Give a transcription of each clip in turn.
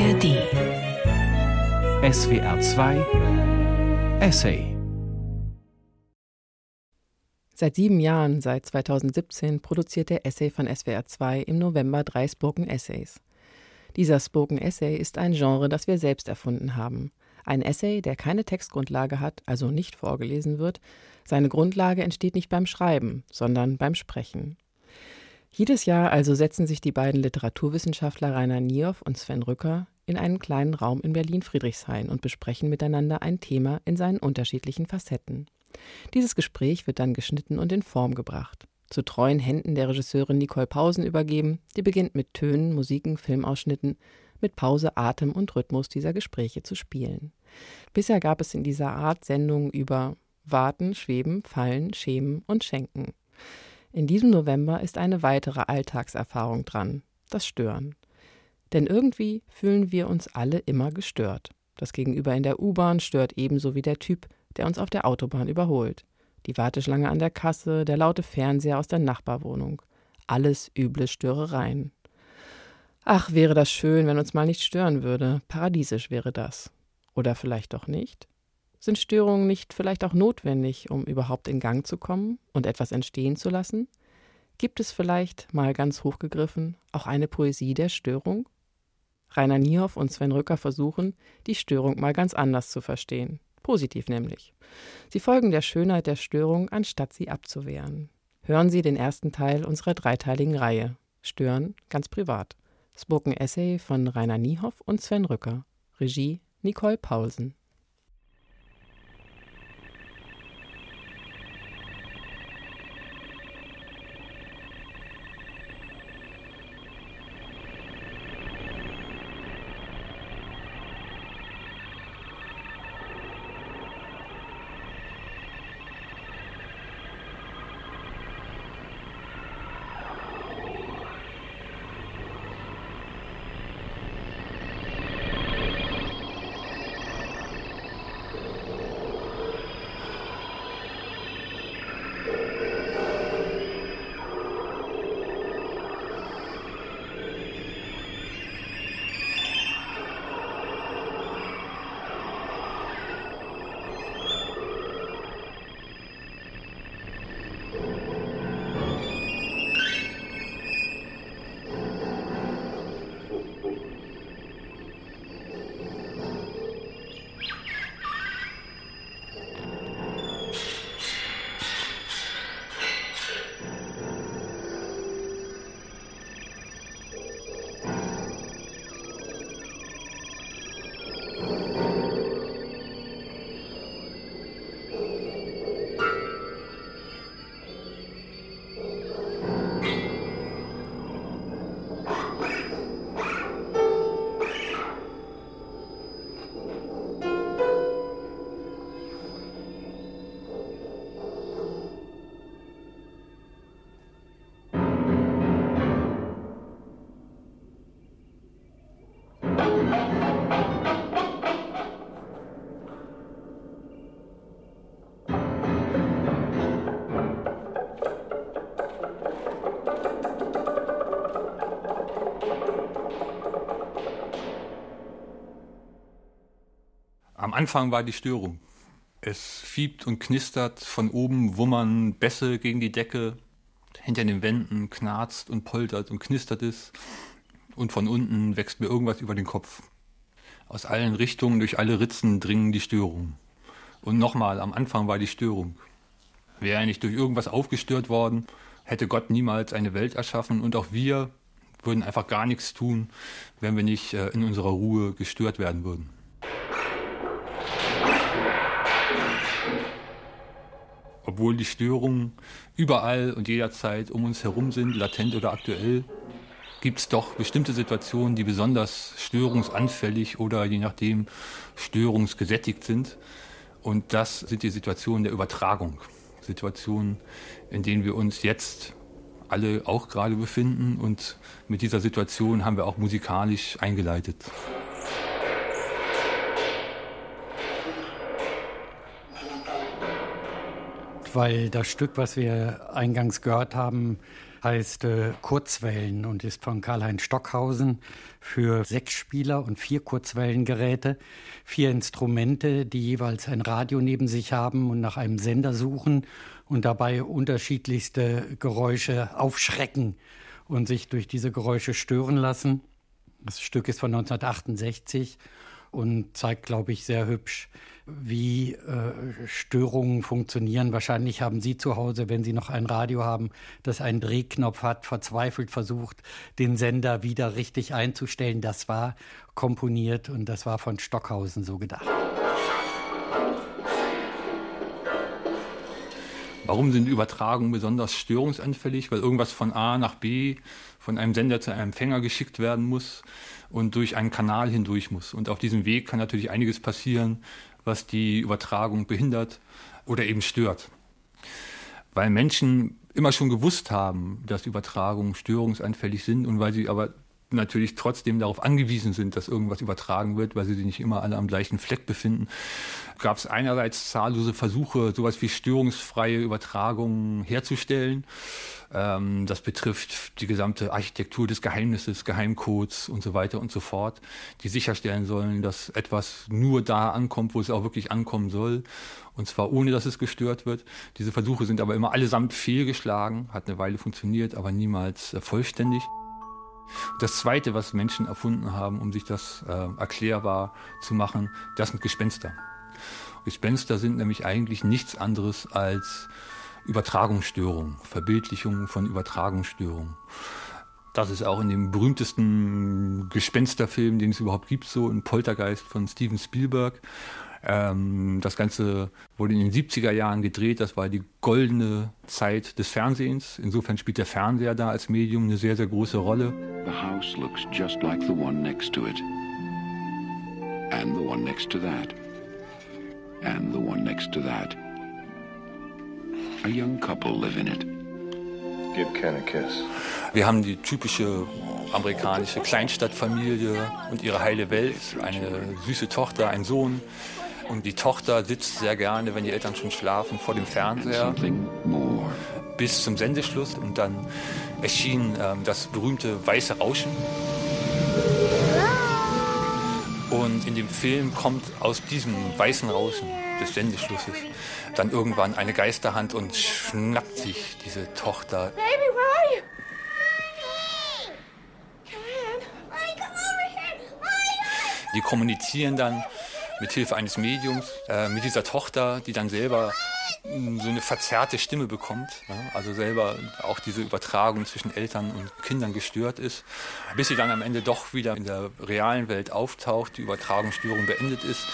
ARD SWR 2 Essay Seit sieben Jahren, seit 2017, produziert der Essay von SWR 2 im November drei Spoken Essays. Dieser Spoken Essay ist ein Genre, das wir selbst erfunden haben. Ein Essay, der keine Textgrundlage hat, also nicht vorgelesen wird. Seine Grundlage entsteht nicht beim Schreiben, sondern beim Sprechen. Jedes Jahr also setzen sich die beiden Literaturwissenschaftler Rainer Niehoff und Sven Rücker in einen kleinen Raum in Berlin-Friedrichshain und besprechen miteinander ein Thema in seinen unterschiedlichen Facetten. Dieses Gespräch wird dann geschnitten und in Form gebracht. Zu treuen Händen der Regisseurin Nicole Pausen übergeben, die beginnt mit Tönen, Musiken, Filmausschnitten, mit Pause, Atem und Rhythmus dieser Gespräche zu spielen. Bisher gab es in dieser Art Sendungen über Warten, Schweben, Fallen, Schämen und Schenken. In diesem November ist eine weitere Alltagserfahrung dran, das Stören. Denn irgendwie fühlen wir uns alle immer gestört. Das Gegenüber in der U-Bahn stört ebenso wie der Typ, der uns auf der Autobahn überholt. Die Warteschlange an der Kasse, der laute Fernseher aus der Nachbarwohnung. Alles üble Störereien. Ach, wäre das schön, wenn uns mal nicht stören würde. Paradiesisch wäre das. Oder vielleicht doch nicht? Sind Störungen nicht vielleicht auch notwendig, um überhaupt in Gang zu kommen und etwas entstehen zu lassen? Gibt es vielleicht, mal ganz hochgegriffen, auch eine Poesie der Störung? Rainer Niehoff und Sven Rücker versuchen, die Störung mal ganz anders zu verstehen. Positiv nämlich. Sie folgen der Schönheit der Störung, anstatt sie abzuwehren. Hören Sie den ersten Teil unserer dreiteiligen Reihe. Stören ganz privat. Spoken Essay von Rainer Niehoff und Sven Rücker. Regie Nicole Paulsen. Anfang war die Störung. Es fiebt und knistert, von oben wummern Bässe gegen die Decke, hinter den Wänden knarzt und poltert und knistert es und von unten wächst mir irgendwas über den Kopf. Aus allen Richtungen, durch alle Ritzen dringen die Störungen. Und nochmal, am Anfang war die Störung. Wäre er nicht durch irgendwas aufgestört worden, hätte Gott niemals eine Welt erschaffen und auch wir würden einfach gar nichts tun, wenn wir nicht äh, in unserer Ruhe gestört werden würden. Obwohl die Störungen überall und jederzeit um uns herum sind, latent oder aktuell, gibt es doch bestimmte Situationen, die besonders störungsanfällig oder je nachdem störungsgesättigt sind. Und das sind die Situationen der Übertragung. Situationen, in denen wir uns jetzt alle auch gerade befinden. Und mit dieser Situation haben wir auch musikalisch eingeleitet. Weil das Stück, was wir eingangs gehört haben, heißt äh, Kurzwellen und ist von Karl-Heinz Stockhausen für sechs Spieler und vier Kurzwellengeräte, vier Instrumente, die jeweils ein Radio neben sich haben und nach einem Sender suchen und dabei unterschiedlichste Geräusche aufschrecken und sich durch diese Geräusche stören lassen. Das Stück ist von 1968 und zeigt, glaube ich, sehr hübsch, wie äh, Störungen funktionieren. Wahrscheinlich haben Sie zu Hause, wenn Sie noch ein Radio haben, das einen Drehknopf hat, verzweifelt versucht, den Sender wieder richtig einzustellen. Das war komponiert und das war von Stockhausen so gedacht. Warum sind Übertragungen besonders störungsanfällig? Weil irgendwas von A nach B, von einem Sender zu einem Empfänger geschickt werden muss und durch einen Kanal hindurch muss. Und auf diesem Weg kann natürlich einiges passieren, was die Übertragung behindert oder eben stört. Weil Menschen immer schon gewusst haben, dass Übertragungen störungsanfällig sind und weil sie aber natürlich trotzdem darauf angewiesen sind, dass irgendwas übertragen wird, weil sie sich nicht immer alle am gleichen Fleck befinden, gab es einerseits zahllose Versuche, sowas wie störungsfreie Übertragungen herzustellen. Ähm, das betrifft die gesamte Architektur des Geheimnisses, Geheimcodes und so weiter und so fort, die sicherstellen sollen, dass etwas nur da ankommt, wo es auch wirklich ankommen soll. Und zwar ohne, dass es gestört wird. Diese Versuche sind aber immer allesamt fehlgeschlagen, hat eine Weile funktioniert, aber niemals äh, vollständig. Das Zweite, was Menschen erfunden haben, um sich das äh, erklärbar zu machen, das sind Gespenster. Gespenster sind nämlich eigentlich nichts anderes als Übertragungsstörungen, Verbildlichungen von Übertragungsstörungen. Das ist auch in dem berühmtesten Gespensterfilm, den es überhaupt gibt, so ein Poltergeist von Steven Spielberg. Ähm, das Ganze wurde in den 70er Jahren gedreht. Das war die goldene Zeit des Fernsehens. Insofern spielt der Fernseher da als Medium eine sehr, sehr große Rolle. The house looks just like the one next to it. And the one next to that. And the one next to that. A young couple live in it. Give Ken a kiss. Wir haben die typische amerikanische Kleinstadtfamilie und ihre heile Welt. Eine süße Tochter, ein Sohn, und die Tochter sitzt sehr gerne, wenn die Eltern schon schlafen, vor dem Fernseher bis zum Sendeschluss. Und dann erschien ähm, das berühmte weiße Rauschen. Und in dem Film kommt aus diesem weißen Rauschen des Sendeschlusses dann irgendwann eine Geisterhand und schnappt sich diese Tochter. Baby, where are you? Die kommunizieren dann mit Hilfe eines Mediums, äh, mit dieser Tochter, die dann selber so eine verzerrte Stimme bekommt, ja, also selber auch diese Übertragung zwischen Eltern und Kindern gestört ist, bis sie dann am Ende doch wieder in der realen Welt auftaucht, die Übertragungsstörung beendet ist,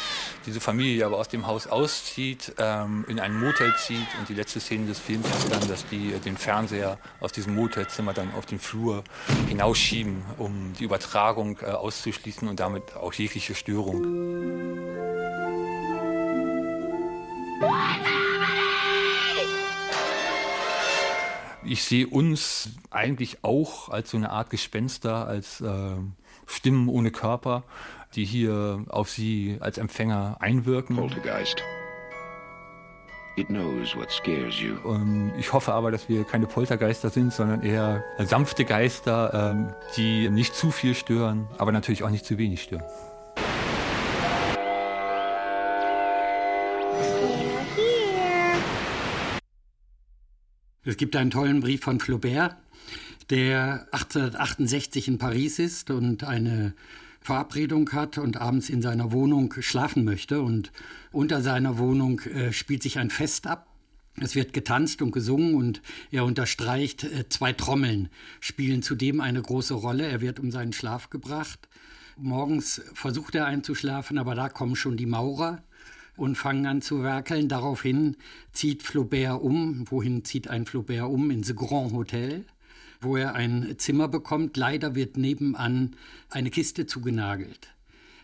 diese Familie aber aus dem Haus auszieht, ähm, in ein Motel zieht und die letzte Szene des Films ist dann, dass die den Fernseher aus diesem Motelzimmer dann auf den Flur hinausschieben, um die Übertragung äh, auszuschließen und damit auch jegliche Störung. Ich sehe uns eigentlich auch als so eine Art Gespenster, als äh, Stimmen ohne Körper, die hier auf sie als Empfänger einwirken. Poltergeist. It knows what scares you. Und ich hoffe aber, dass wir keine Poltergeister sind, sondern eher sanfte Geister, ähm, die nicht zu viel stören, aber natürlich auch nicht zu wenig stören. Es gibt einen tollen Brief von Flaubert, der 1868 in Paris ist und eine Verabredung hat und abends in seiner Wohnung schlafen möchte. Und unter seiner Wohnung äh, spielt sich ein Fest ab. Es wird getanzt und gesungen und er unterstreicht, äh, zwei Trommeln spielen zudem eine große Rolle. Er wird um seinen Schlaf gebracht. Morgens versucht er einzuschlafen, aber da kommen schon die Maurer und fangen an zu werkeln. Daraufhin zieht Flaubert um. Wohin zieht ein Flaubert um? Ins Grand Hotel, wo er ein Zimmer bekommt. Leider wird nebenan eine Kiste zugenagelt.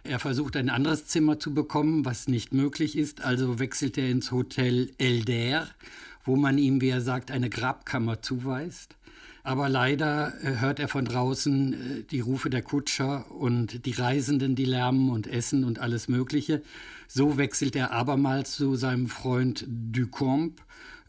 Er versucht ein anderes Zimmer zu bekommen, was nicht möglich ist, also wechselt er ins Hotel Elder, wo man ihm, wie er sagt, eine Grabkammer zuweist. Aber leider äh, hört er von draußen äh, die Rufe der Kutscher und die Reisenden, die lärmen und essen und alles Mögliche. So wechselt er abermals zu seinem Freund Ducombe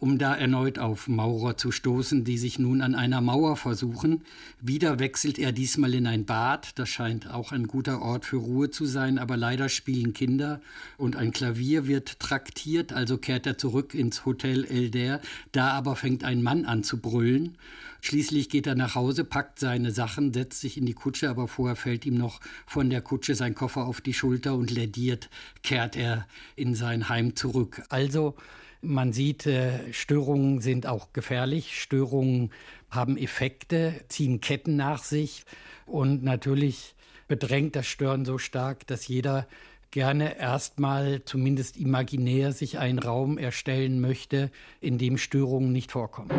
um da erneut auf Maurer zu stoßen, die sich nun an einer Mauer versuchen. Wieder wechselt er diesmal in ein Bad, das scheint auch ein guter Ort für Ruhe zu sein, aber leider spielen Kinder und ein Klavier wird traktiert, also kehrt er zurück ins Hotel Elder, da aber fängt ein Mann an zu brüllen. Schließlich geht er nach Hause, packt seine Sachen, setzt sich in die Kutsche, aber vorher fällt ihm noch von der Kutsche sein Koffer auf die Schulter und lädiert kehrt er in sein Heim zurück. Also man sieht, äh, Störungen sind auch gefährlich. Störungen haben Effekte, ziehen Ketten nach sich. Und natürlich bedrängt das Stören so stark, dass jeder gerne erstmal zumindest imaginär sich einen Raum erstellen möchte, in dem Störungen nicht vorkommen.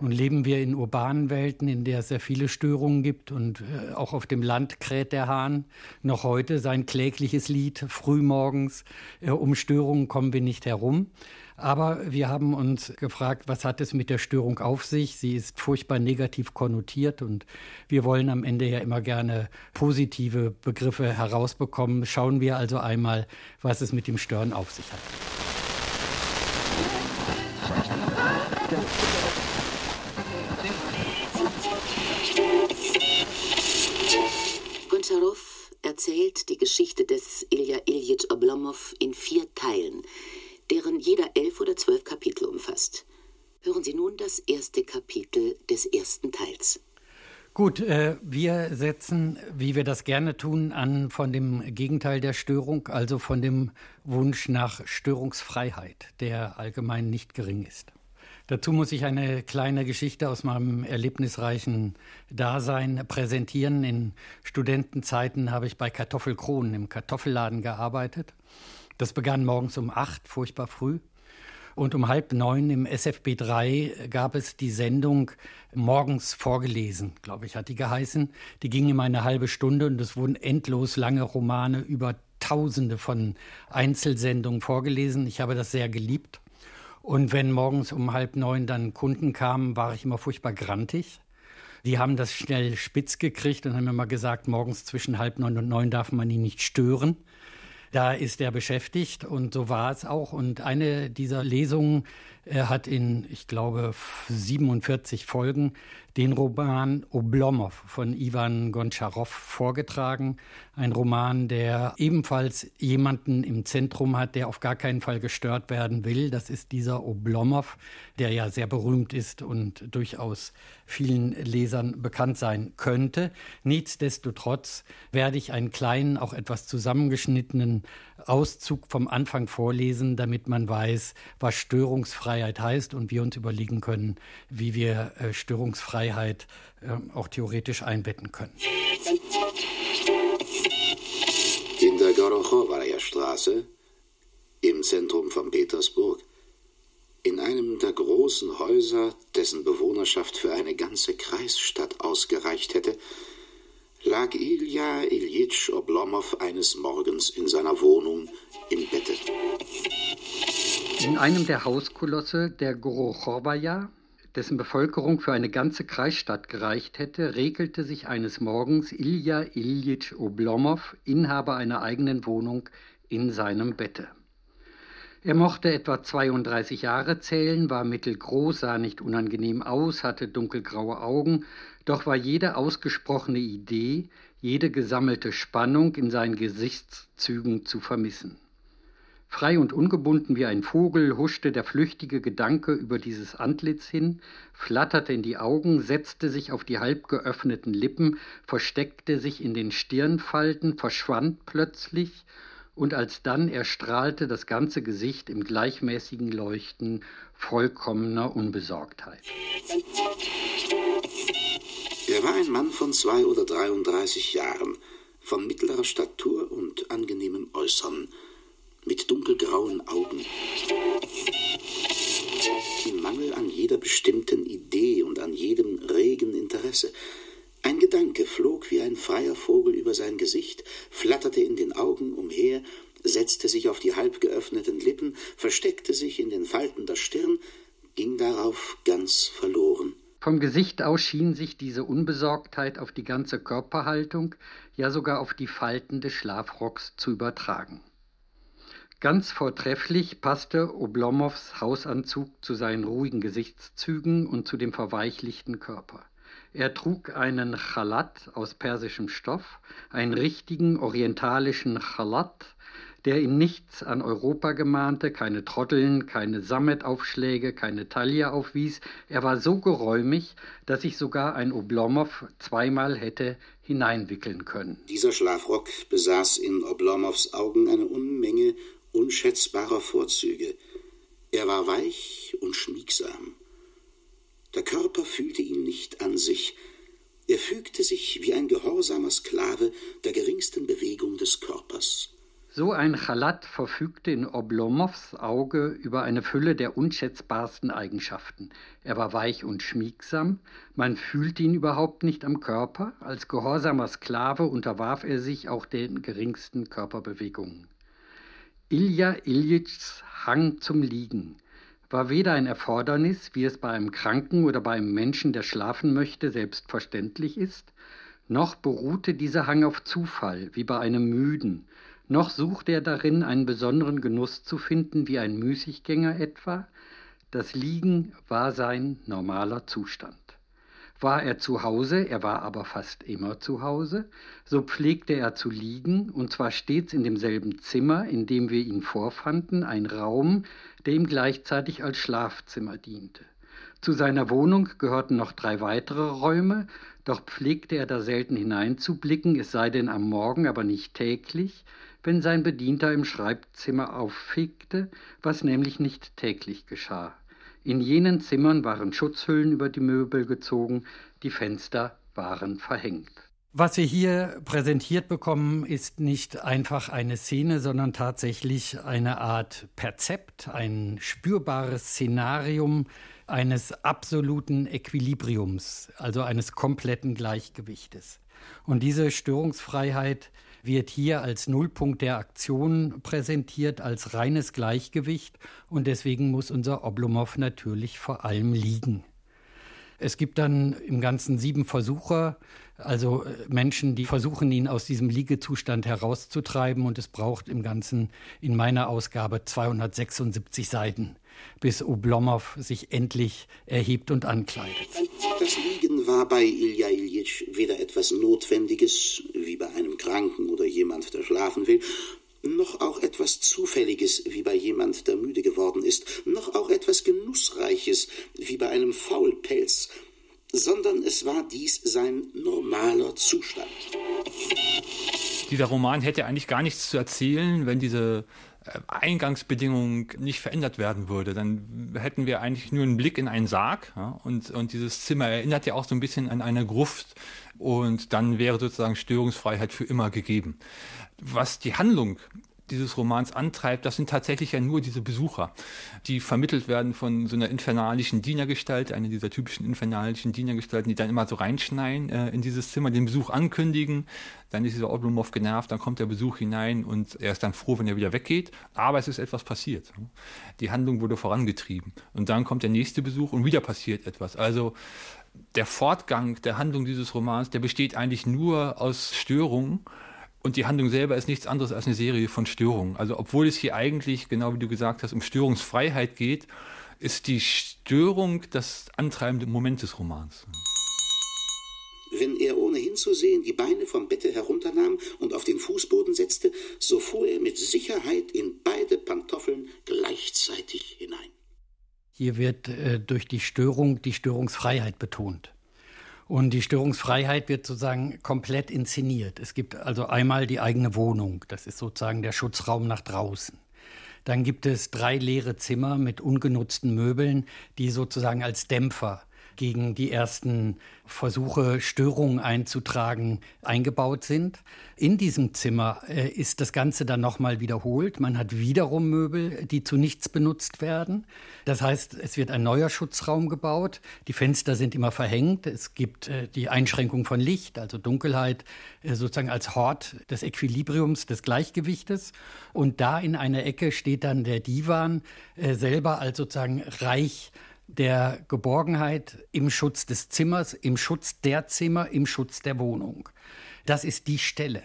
Nun leben wir in urbanen Welten, in der es sehr viele Störungen gibt und äh, auch auf dem Land kräht der Hahn noch heute sein klägliches Lied frühmorgens. Äh, um Störungen kommen wir nicht herum. Aber wir haben uns gefragt, was hat es mit der Störung auf sich? Sie ist furchtbar negativ konnotiert und wir wollen am Ende ja immer gerne positive Begriffe herausbekommen. Schauen wir also einmal, was es mit dem Stören auf sich hat. Gontcharow erzählt die Geschichte des Ilja Iljitsch Oblomov in vier Teilen, deren jeder elf oder zwölf Kapitel umfasst. Hören Sie nun das erste Kapitel des ersten Teils. Gut, äh, wir setzen, wie wir das gerne tun, an von dem Gegenteil der Störung, also von dem Wunsch nach Störungsfreiheit, der allgemein nicht gering ist. Dazu muss ich eine kleine Geschichte aus meinem erlebnisreichen Dasein präsentieren. In Studentenzeiten habe ich bei Kartoffelkronen im Kartoffelladen gearbeitet. Das begann morgens um acht, furchtbar früh. Und um halb neun im SFB 3 gab es die Sendung morgens vorgelesen, glaube ich, hat die geheißen. Die ging immer eine halbe Stunde und es wurden endlos lange Romane über Tausende von Einzelsendungen vorgelesen. Ich habe das sehr geliebt. Und wenn morgens um halb neun dann Kunden kamen, war ich immer furchtbar grantig. Die haben das schnell spitz gekriegt und haben mir mal gesagt, morgens zwischen halb neun und neun darf man ihn nicht stören. Da ist er beschäftigt und so war es auch. Und eine dieser Lesungen er hat in, ich glaube, 47 Folgen den Roman Oblomov von Ivan Goncharow vorgetragen. Ein Roman, der ebenfalls jemanden im Zentrum hat, der auf gar keinen Fall gestört werden will. Das ist dieser Oblomov, der ja sehr berühmt ist und durchaus vielen Lesern bekannt sein könnte. Nichtsdestotrotz werde ich einen kleinen, auch etwas zusammengeschnittenen Auszug vom Anfang vorlesen, damit man weiß, was Störungsfreiheit heißt und wir uns überlegen können, wie wir äh, Störungsfreiheit äh, auch theoretisch einbetten können. In der Gorochowaja Straße, im Zentrum von Petersburg, in einem der großen Häuser, dessen Bewohnerschaft für eine ganze Kreisstadt ausgereicht hätte, lag Ilja Iljitsch Oblomow eines Morgens in seiner Wohnung im Bette. In einem der Hauskolosse der Gorochowaja, dessen Bevölkerung für eine ganze Kreisstadt gereicht hätte, regelte sich eines Morgens Ilja Iljitsch Oblomow, Inhaber einer eigenen Wohnung, in seinem Bette. Er mochte etwa 32 Jahre zählen, war mittelgroß, sah nicht unangenehm aus, hatte dunkelgraue Augen, doch war jede ausgesprochene Idee, jede gesammelte Spannung in seinen Gesichtszügen zu vermissen. Frei und ungebunden wie ein Vogel huschte der flüchtige Gedanke über dieses Antlitz hin, flatterte in die Augen, setzte sich auf die halb geöffneten Lippen, versteckte sich in den Stirnfalten, verschwand plötzlich und alsdann erstrahlte das ganze Gesicht im gleichmäßigen Leuchten vollkommener Unbesorgtheit. Er war ein Mann von zwei oder 33 Jahren, von mittlerer Statur und angenehmem Äußern, mit dunkelgrauen Augen. Im Mangel an jeder bestimmten Idee und an jedem regen Interesse ein Gedanke flog wie ein freier Vogel über sein Gesicht, flatterte in den Augen umher, setzte sich auf die halb geöffneten Lippen, versteckte sich in den Falten der Stirn, ging darauf ganz verloren. Vom Gesicht aus schien sich diese Unbesorgtheit auf die ganze Körperhaltung, ja sogar auf die Falten des Schlafrocks zu übertragen. Ganz vortrefflich passte Oblomows Hausanzug zu seinen ruhigen Gesichtszügen und zu dem verweichlichten Körper. Er trug einen Chalat aus persischem Stoff, einen richtigen orientalischen Chalat, der in nichts an Europa gemahnte, keine Trotteln, keine Sammetaufschläge, keine Taille aufwies. Er war so geräumig, dass sich sogar ein Oblomow zweimal hätte hineinwickeln können. Dieser Schlafrock besaß in Oblomows Augen eine Unmenge unschätzbarer Vorzüge. Er war weich und schmiegsam. Der Körper fühlte ihn nicht an sich. Er fügte sich wie ein gehorsamer Sklave der geringsten Bewegung des Körpers. So ein Chalat verfügte in Oblomows Auge über eine Fülle der unschätzbarsten Eigenschaften. Er war weich und schmiegsam, man fühlte ihn überhaupt nicht am Körper, als gehorsamer Sklave unterwarf er sich auch den geringsten Körperbewegungen. Ilja Iljitschs Hang zum Liegen war weder ein Erfordernis, wie es bei einem Kranken oder bei einem Menschen, der schlafen möchte, selbstverständlich ist, noch beruhte dieser Hang auf Zufall, wie bei einem Müden, noch suchte er darin einen besonderen Genuss zu finden, wie ein Müßiggänger etwa. Das Liegen war sein normaler Zustand. War er zu Hause, er war aber fast immer zu Hause, so pflegte er zu liegen, und zwar stets in demselben Zimmer, in dem wir ihn vorfanden, ein Raum, der ihm gleichzeitig als Schlafzimmer diente. Zu seiner Wohnung gehörten noch drei weitere Räume, doch pflegte er da selten hineinzublicken, es sei denn am Morgen, aber nicht täglich, wenn sein Bedienter im Schreibzimmer auffegte, was nämlich nicht täglich geschah. In jenen Zimmern waren Schutzhüllen über die Möbel gezogen, die Fenster waren verhängt. Was wir hier präsentiert bekommen, ist nicht einfach eine Szene, sondern tatsächlich eine Art Perzept, ein spürbares Szenarium eines absoluten Equilibriums, also eines kompletten Gleichgewichtes. Und diese Störungsfreiheit wird hier als Nullpunkt der Aktion präsentiert, als reines Gleichgewicht und deswegen muss unser Oblomov natürlich vor allem liegen. Es gibt dann im Ganzen sieben Versucher, also äh, Menschen, die versuchen, ihn aus diesem Liegezustand herauszutreiben. Und es braucht im Ganzen in meiner Ausgabe 276 Seiten, bis Oblomov sich endlich erhebt und ankleidet. Das Liegen war bei Ilja Iljitsch weder etwas Notwendiges, wie bei einem Kranken oder jemand, der schlafen will, noch auch etwas Zufälliges, wie bei jemand, der müde geworden ist, noch auch etwas Genussreiches, wie bei einem Faulpelz, sondern es war dies sein normaler Zustand. Dieser Roman hätte eigentlich gar nichts zu erzählen, wenn diese Eingangsbedingung nicht verändert werden würde, dann hätten wir eigentlich nur einen Blick in einen Sarg ja, und, und dieses Zimmer erinnert ja auch so ein bisschen an eine Gruft und dann wäre sozusagen Störungsfreiheit für immer gegeben. Was die Handlung dieses Romans antreibt, das sind tatsächlich ja nur diese Besucher, die vermittelt werden von so einer infernalischen Dienergestalt, eine dieser typischen infernalischen Dienergestalten, die dann immer so reinschneien äh, in dieses Zimmer, den Besuch ankündigen, dann ist dieser Oblomov genervt, dann kommt der Besuch hinein und er ist dann froh, wenn er wieder weggeht, aber es ist etwas passiert. Die Handlung wurde vorangetrieben und dann kommt der nächste Besuch und wieder passiert etwas. Also der Fortgang der Handlung dieses Romans, der besteht eigentlich nur aus Störungen, und die Handlung selber ist nichts anderes als eine Serie von Störungen. Also obwohl es hier eigentlich, genau wie du gesagt hast, um Störungsfreiheit geht, ist die Störung das antreibende Moment des Romans. Wenn er ohne hinzusehen die Beine vom Bette herunternahm und auf den Fußboden setzte, so fuhr er mit Sicherheit in beide Pantoffeln gleichzeitig hinein. Hier wird äh, durch die Störung die Störungsfreiheit betont. Und die Störungsfreiheit wird sozusagen komplett inszeniert. Es gibt also einmal die eigene Wohnung, das ist sozusagen der Schutzraum nach draußen. Dann gibt es drei leere Zimmer mit ungenutzten Möbeln, die sozusagen als Dämpfer gegen die ersten Versuche, Störungen einzutragen, eingebaut sind. In diesem Zimmer äh, ist das Ganze dann nochmal wiederholt. Man hat wiederum Möbel, die zu nichts benutzt werden. Das heißt, es wird ein neuer Schutzraum gebaut. Die Fenster sind immer verhängt. Es gibt äh, die Einschränkung von Licht, also Dunkelheit, äh, sozusagen als Hort des Equilibriums, des Gleichgewichtes. Und da in einer Ecke steht dann der Divan selber als sozusagen Reich der Geborgenheit im Schutz des Zimmers, im Schutz der Zimmer, im Schutz der Wohnung. Das ist die Stelle.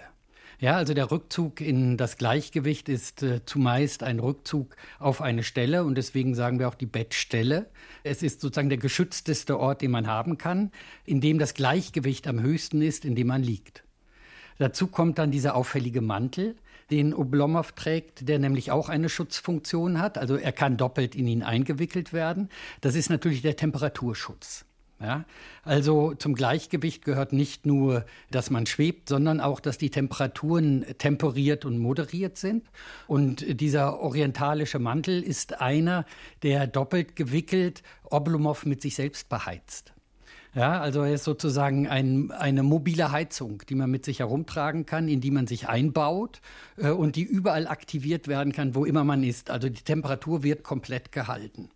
Ja, also der Rückzug in das Gleichgewicht ist äh, zumeist ein Rückzug auf eine Stelle und deswegen sagen wir auch die Bettstelle. Es ist sozusagen der geschützteste Ort, den man haben kann, in dem das Gleichgewicht am höchsten ist, in dem man liegt. Dazu kommt dann dieser auffällige Mantel, den Oblomov trägt, der nämlich auch eine Schutzfunktion hat. Also er kann doppelt in ihn eingewickelt werden. Das ist natürlich der Temperaturschutz. Ja, also zum Gleichgewicht gehört nicht nur, dass man schwebt, sondern auch, dass die Temperaturen temperiert und moderiert sind. Und dieser orientalische Mantel ist einer, der doppelt gewickelt Oblomov mit sich selbst beheizt. Ja, also er ist sozusagen ein, eine mobile Heizung, die man mit sich herumtragen kann, in die man sich einbaut äh, und die überall aktiviert werden kann, wo immer man ist. Also die Temperatur wird komplett gehalten.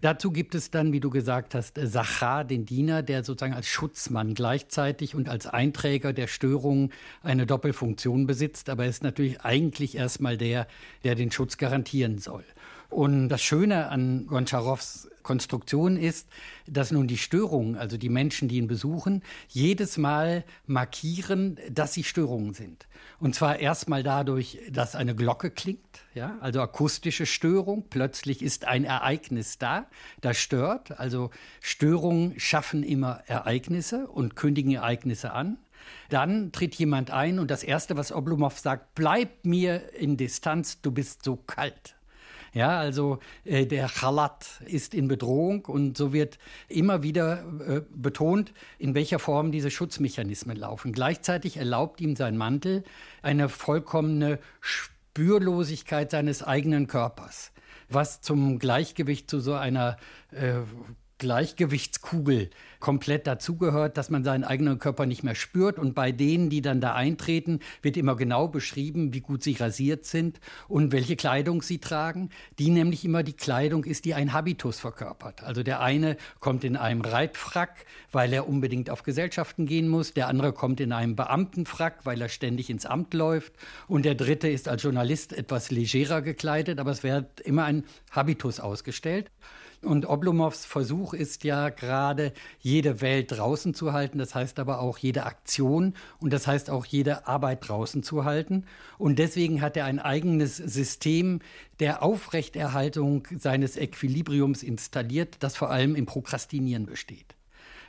Dazu gibt es dann, wie du gesagt hast, Sachar, den Diener, der sozusagen als Schutzmann gleichzeitig und als Einträger der Störungen eine Doppelfunktion besitzt. Aber er ist natürlich eigentlich erstmal der, der den Schutz garantieren soll. Und das Schöne an Goncharows Konstruktion ist, dass nun die Störungen, also die Menschen, die ihn besuchen, jedes Mal markieren, dass sie Störungen sind. Und zwar erstmal dadurch, dass eine Glocke klingt, ja, also akustische Störung. Plötzlich ist ein Ereignis da, das stört. Also Störungen schaffen immer Ereignisse und kündigen Ereignisse an. Dann tritt jemand ein und das Erste, was Oblomov sagt, bleib mir in Distanz, du bist so kalt. Ja, also äh, der Chalat ist in Bedrohung und so wird immer wieder äh, betont, in welcher Form diese Schutzmechanismen laufen. Gleichzeitig erlaubt ihm sein Mantel eine vollkommene Spürlosigkeit seines eigenen Körpers, was zum Gleichgewicht zu so einer äh, Gleichgewichtskugel komplett dazugehört, dass man seinen eigenen Körper nicht mehr spürt. Und bei denen, die dann da eintreten, wird immer genau beschrieben, wie gut sie rasiert sind und welche Kleidung sie tragen. Die nämlich immer die Kleidung ist, die ein Habitus verkörpert. Also der eine kommt in einem Reitfrack, weil er unbedingt auf Gesellschaften gehen muss. Der andere kommt in einem Beamtenfrack, weil er ständig ins Amt läuft. Und der dritte ist als Journalist etwas legerer gekleidet, aber es wird immer ein Habitus ausgestellt. Und Oblomows Versuch ist ja gerade, jede Welt draußen zu halten. Das heißt aber auch jede Aktion und das heißt auch jede Arbeit draußen zu halten. Und deswegen hat er ein eigenes System der Aufrechterhaltung seines Equilibriums installiert, das vor allem im Prokrastinieren besteht.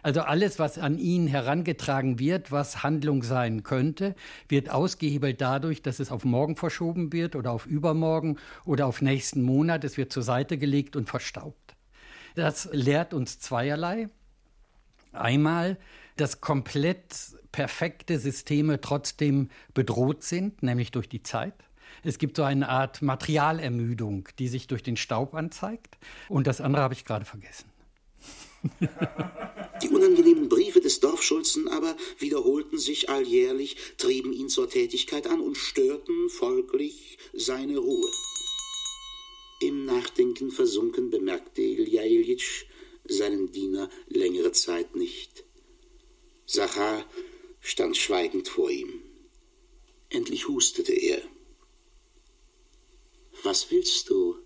Also alles, was an ihn herangetragen wird, was Handlung sein könnte, wird ausgehebelt dadurch, dass es auf morgen verschoben wird oder auf übermorgen oder auf nächsten Monat. Es wird zur Seite gelegt und verstaubt. Das lehrt uns zweierlei. Einmal, dass komplett perfekte Systeme trotzdem bedroht sind, nämlich durch die Zeit. Es gibt so eine Art Materialermüdung, die sich durch den Staub anzeigt. Und das andere habe ich gerade vergessen. Die unangenehmen Briefe des Dorfschulzen aber wiederholten sich alljährlich, trieben ihn zur Tätigkeit an und störten folglich seine Ruhe. Im Nachdenken versunken bemerkte Ilja Iljitsch seinen Diener längere Zeit nicht. Sachar stand schweigend vor ihm. Endlich hustete er. Was willst du?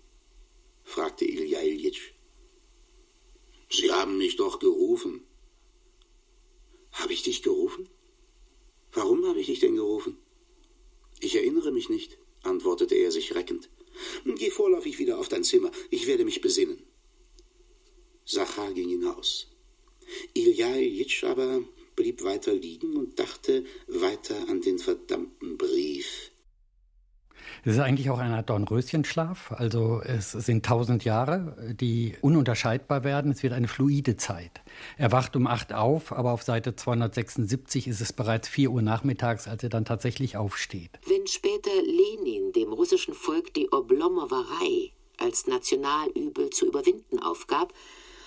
fragte Ilja Iljitsch. Sie haben mich doch gerufen. Habe ich dich gerufen? Warum habe ich dich denn gerufen? Ich erinnere mich nicht, antwortete er sich reckend. Geh vorläufig wieder auf dein Zimmer. Ich werde mich besinnen. Sachar ging hinaus. Ilja Iljitsch aber blieb weiter liegen und dachte weiter an den verdammten Brief. Es ist eigentlich auch eine Art Dornröschenschlaf. Also es sind tausend Jahre, die ununterscheidbar werden. Es wird eine fluide Zeit. Er wacht um acht auf, aber auf Seite 276 ist es bereits vier Uhr nachmittags, als er dann tatsächlich aufsteht. Wenn später Lenin dem russischen Volk die Oblomowerei als Nationalübel zu überwinden aufgab,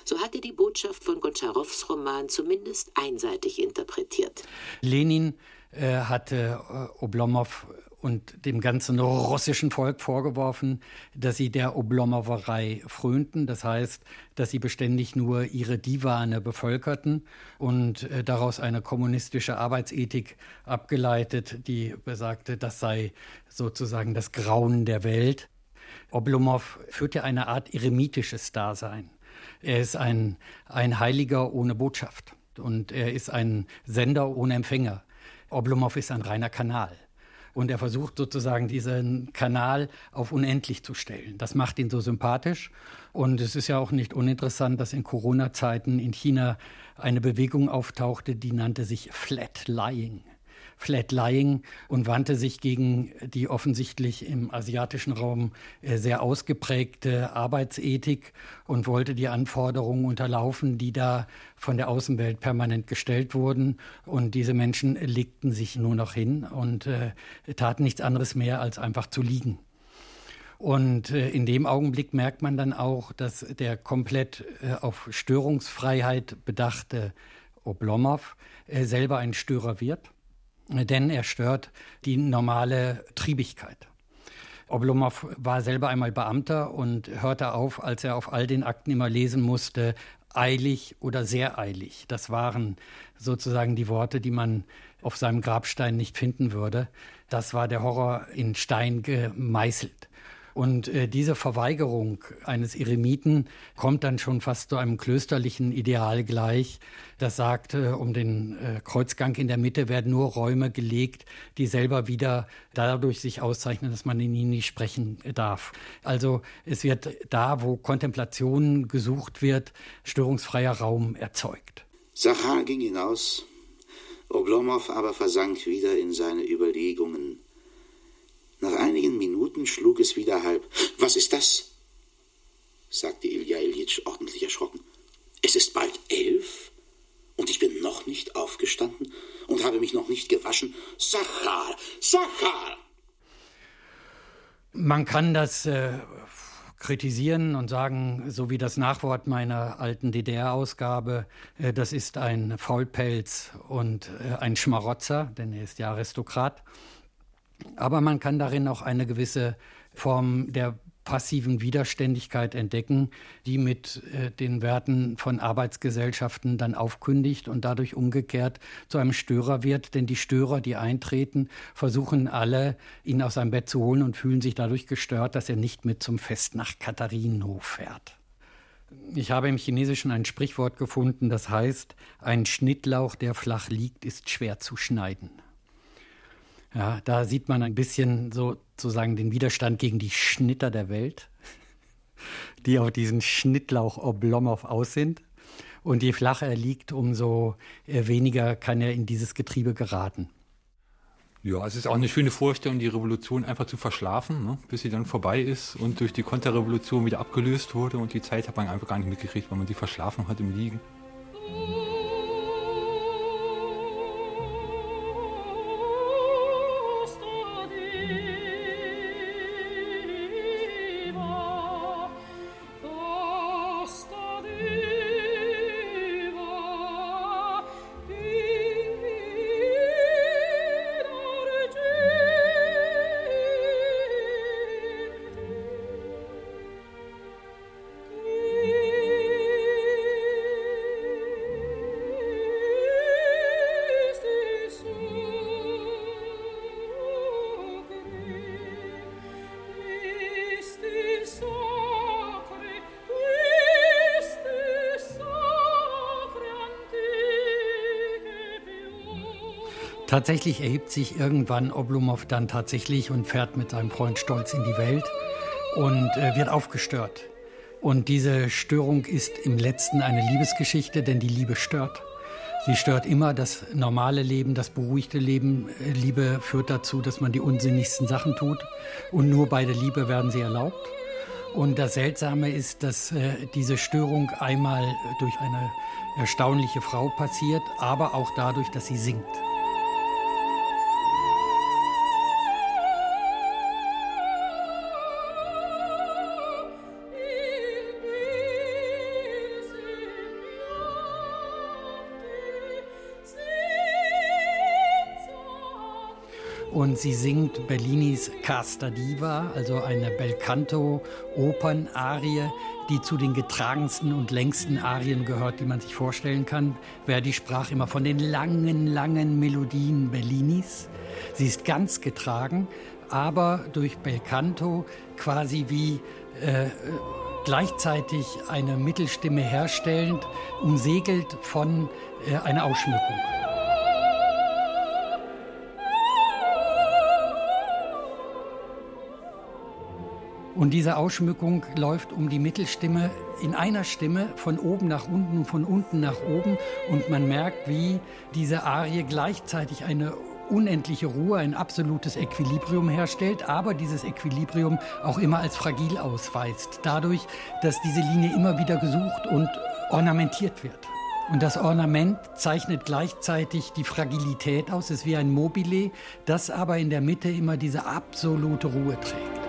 so hat er die Botschaft von Gontscharows Roman zumindest einseitig interpretiert. Lenin äh, hatte äh, Oblomov und dem ganzen russischen Volk vorgeworfen, dass sie der Oblomowerei frönten. Das heißt, dass sie beständig nur ihre Divane bevölkerten und äh, daraus eine kommunistische Arbeitsethik abgeleitet, die besagte, das sei sozusagen das Grauen der Welt. Oblomov führt ja eine Art eremitisches Dasein. Er ist ein, ein Heiliger ohne Botschaft und er ist ein Sender ohne Empfänger. Oblomov ist ein reiner Kanal. Und er versucht sozusagen diesen Kanal auf unendlich zu stellen. Das macht ihn so sympathisch. Und es ist ja auch nicht uninteressant, dass in Corona-Zeiten in China eine Bewegung auftauchte, die nannte sich Flat Lying. Flat Lying und wandte sich gegen die offensichtlich im asiatischen Raum äh, sehr ausgeprägte Arbeitsethik und wollte die Anforderungen unterlaufen, die da von der Außenwelt permanent gestellt wurden. Und diese Menschen legten sich nur noch hin und äh, taten nichts anderes mehr, als einfach zu liegen. Und äh, in dem Augenblick merkt man dann auch, dass der komplett äh, auf Störungsfreiheit bedachte Oblomov selber ein Störer wird denn er stört die normale Triebigkeit. Oblomov war selber einmal Beamter und hörte auf, als er auf all den Akten immer lesen musste, eilig oder sehr eilig. Das waren sozusagen die Worte, die man auf seinem Grabstein nicht finden würde. Das war der Horror in Stein gemeißelt. Und äh, diese Verweigerung eines Eremiten kommt dann schon fast zu einem klösterlichen Ideal gleich. Das sagt, äh, um den äh, Kreuzgang in der Mitte werden nur Räume gelegt, die selber wieder dadurch sich auszeichnen, dass man in ihnen nicht sprechen darf. Also es wird da, wo Kontemplation gesucht wird, störungsfreier Raum erzeugt. Sachar ging hinaus, Oblomov aber versank wieder in seine Überlegungen. Nach einigen Minuten schlug es wieder halb. Was ist das? sagte Ilja Iljitsch ordentlich erschrocken. Es ist bald elf und ich bin noch nicht aufgestanden und habe mich noch nicht gewaschen. Sachar, Sachar! Man kann das äh, kritisieren und sagen, so wie das Nachwort meiner alten DDR-Ausgabe, äh, das ist ein Faulpelz und äh, ein Schmarotzer, denn er ist ja Aristokrat. Aber man kann darin auch eine gewisse Form der passiven Widerständigkeit entdecken, die mit äh, den Werten von Arbeitsgesellschaften dann aufkündigt und dadurch umgekehrt zu einem Störer wird. Denn die Störer, die eintreten, versuchen alle, ihn aus seinem Bett zu holen und fühlen sich dadurch gestört, dass er nicht mit zum Fest nach Katharinenhof fährt. Ich habe im Chinesischen ein Sprichwort gefunden, das heißt, ein Schnittlauch, der flach liegt, ist schwer zu schneiden. Ja, da sieht man ein bisschen sozusagen den Widerstand gegen die Schnitter der Welt, die auf diesen Schnittlauch Oblomov aus sind. Und je flacher er liegt, umso äh, weniger kann er in dieses Getriebe geraten. Ja, es ist auch eine schöne Vorstellung, die Revolution einfach zu verschlafen, ne, bis sie dann vorbei ist und durch die Konterrevolution wieder abgelöst wurde und die Zeit hat man einfach gar nicht mitgekriegt, weil man sie verschlafen hat im Liegen. Tatsächlich erhebt sich irgendwann Oblomov dann tatsächlich und fährt mit seinem Freund stolz in die Welt und äh, wird aufgestört. Und diese Störung ist im letzten eine Liebesgeschichte, denn die Liebe stört. Sie stört immer das normale Leben, das beruhigte Leben. Äh, Liebe führt dazu, dass man die unsinnigsten Sachen tut. Und nur bei der Liebe werden sie erlaubt. Und das Seltsame ist, dass äh, diese Störung einmal durch eine erstaunliche Frau passiert, aber auch dadurch, dass sie singt. Und sie singt Bellinis Casta Diva, also eine Belcanto-Opernarie, die zu den getragensten und längsten Arien gehört, die man sich vorstellen kann. Verdi sprach immer von den langen, langen Melodien Bellinis. Sie ist ganz getragen, aber durch Belcanto quasi wie äh, gleichzeitig eine Mittelstimme herstellend, umsegelt von äh, einer Ausschmückung. Und diese Ausschmückung läuft um die Mittelstimme in einer Stimme von oben nach unten von unten nach oben. Und man merkt, wie diese Arie gleichzeitig eine unendliche Ruhe, ein absolutes Equilibrium herstellt, aber dieses Equilibrium auch immer als fragil ausweist, dadurch, dass diese Linie immer wieder gesucht und ornamentiert wird. Und das Ornament zeichnet gleichzeitig die Fragilität aus, ist wie ein Mobile, das aber in der Mitte immer diese absolute Ruhe trägt.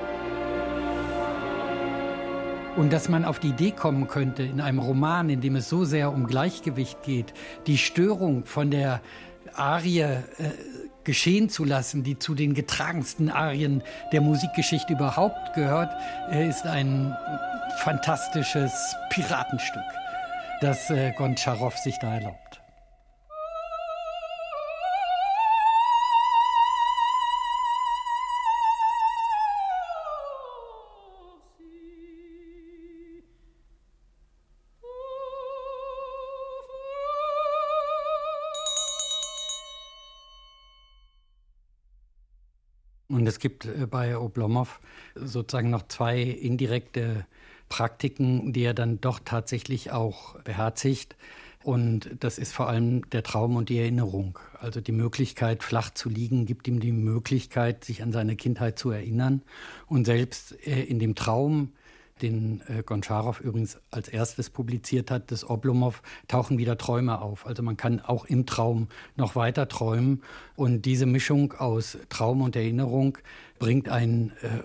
Und dass man auf die Idee kommen könnte, in einem Roman, in dem es so sehr um Gleichgewicht geht, die Störung von der Arie äh, geschehen zu lassen, die zu den getragensten Arien der Musikgeschichte überhaupt gehört, äh, ist ein fantastisches Piratenstück, das äh, Goncharow sich da erlaubt. Und es gibt äh, bei Oblomov sozusagen noch zwei indirekte Praktiken, die er dann doch tatsächlich auch beherzigt. Und das ist vor allem der Traum und die Erinnerung. Also die Möglichkeit, flach zu liegen, gibt ihm die Möglichkeit, sich an seine Kindheit zu erinnern. Und selbst äh, in dem Traum den äh, Goncharow übrigens als erstes publiziert hat, des Oblomov, tauchen wieder Träume auf. Also man kann auch im Traum noch weiter träumen. Und diese Mischung aus Traum und Erinnerung bringt einen äh,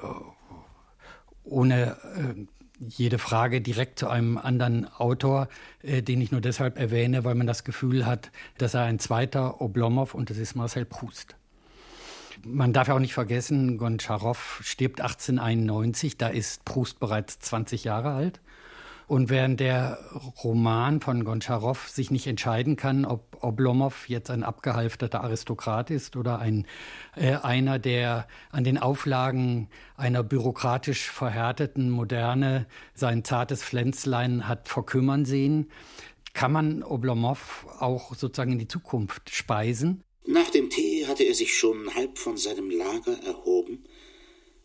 ohne äh, jede Frage direkt zu einem anderen Autor, äh, den ich nur deshalb erwähne, weil man das Gefühl hat, dass er ein zweiter Oblomov und das ist Marcel Proust. Man darf auch nicht vergessen, Goncharow stirbt 1891, da ist Proust bereits 20 Jahre alt. Und während der Roman von Goncharow sich nicht entscheiden kann, ob Oblomov jetzt ein abgehalfterter Aristokrat ist oder ein, äh, einer, der an den Auflagen einer bürokratisch verhärteten Moderne sein zartes Pflänzlein hat verkümmern sehen, kann man Oblomov auch sozusagen in die Zukunft speisen. Nach dem Tee hatte er sich schon halb von seinem Lager erhoben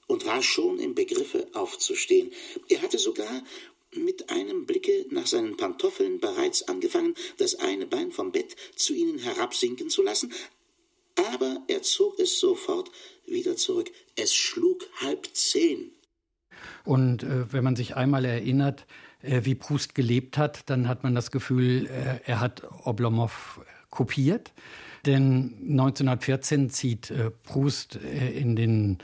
und war schon im Begriffe aufzustehen. Er hatte sogar mit einem Blicke nach seinen Pantoffeln bereits angefangen, das eine Bein vom Bett zu ihnen herabsinken zu lassen, aber er zog es sofort wieder zurück. Es schlug halb zehn. Und äh, wenn man sich einmal erinnert, äh, wie Proust gelebt hat, dann hat man das Gefühl, äh, er hat Oblomov kopiert. Denn 1914 zieht äh, Proust äh, in den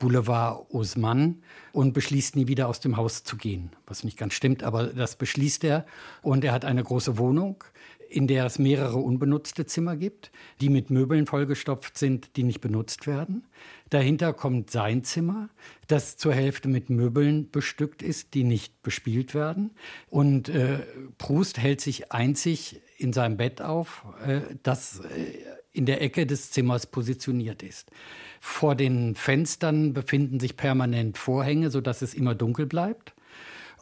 Boulevard Haussmann und beschließt nie wieder aus dem Haus zu gehen. Was nicht ganz stimmt, aber das beschließt er. Und er hat eine große Wohnung, in der es mehrere unbenutzte Zimmer gibt, die mit Möbeln vollgestopft sind, die nicht benutzt werden. Dahinter kommt sein Zimmer, das zur Hälfte mit Möbeln bestückt ist, die nicht bespielt werden. Und äh, Proust hält sich einzig in seinem Bett auf, äh, das äh, in der Ecke des Zimmers positioniert ist. Vor den Fenstern befinden sich permanent Vorhänge, sodass es immer dunkel bleibt.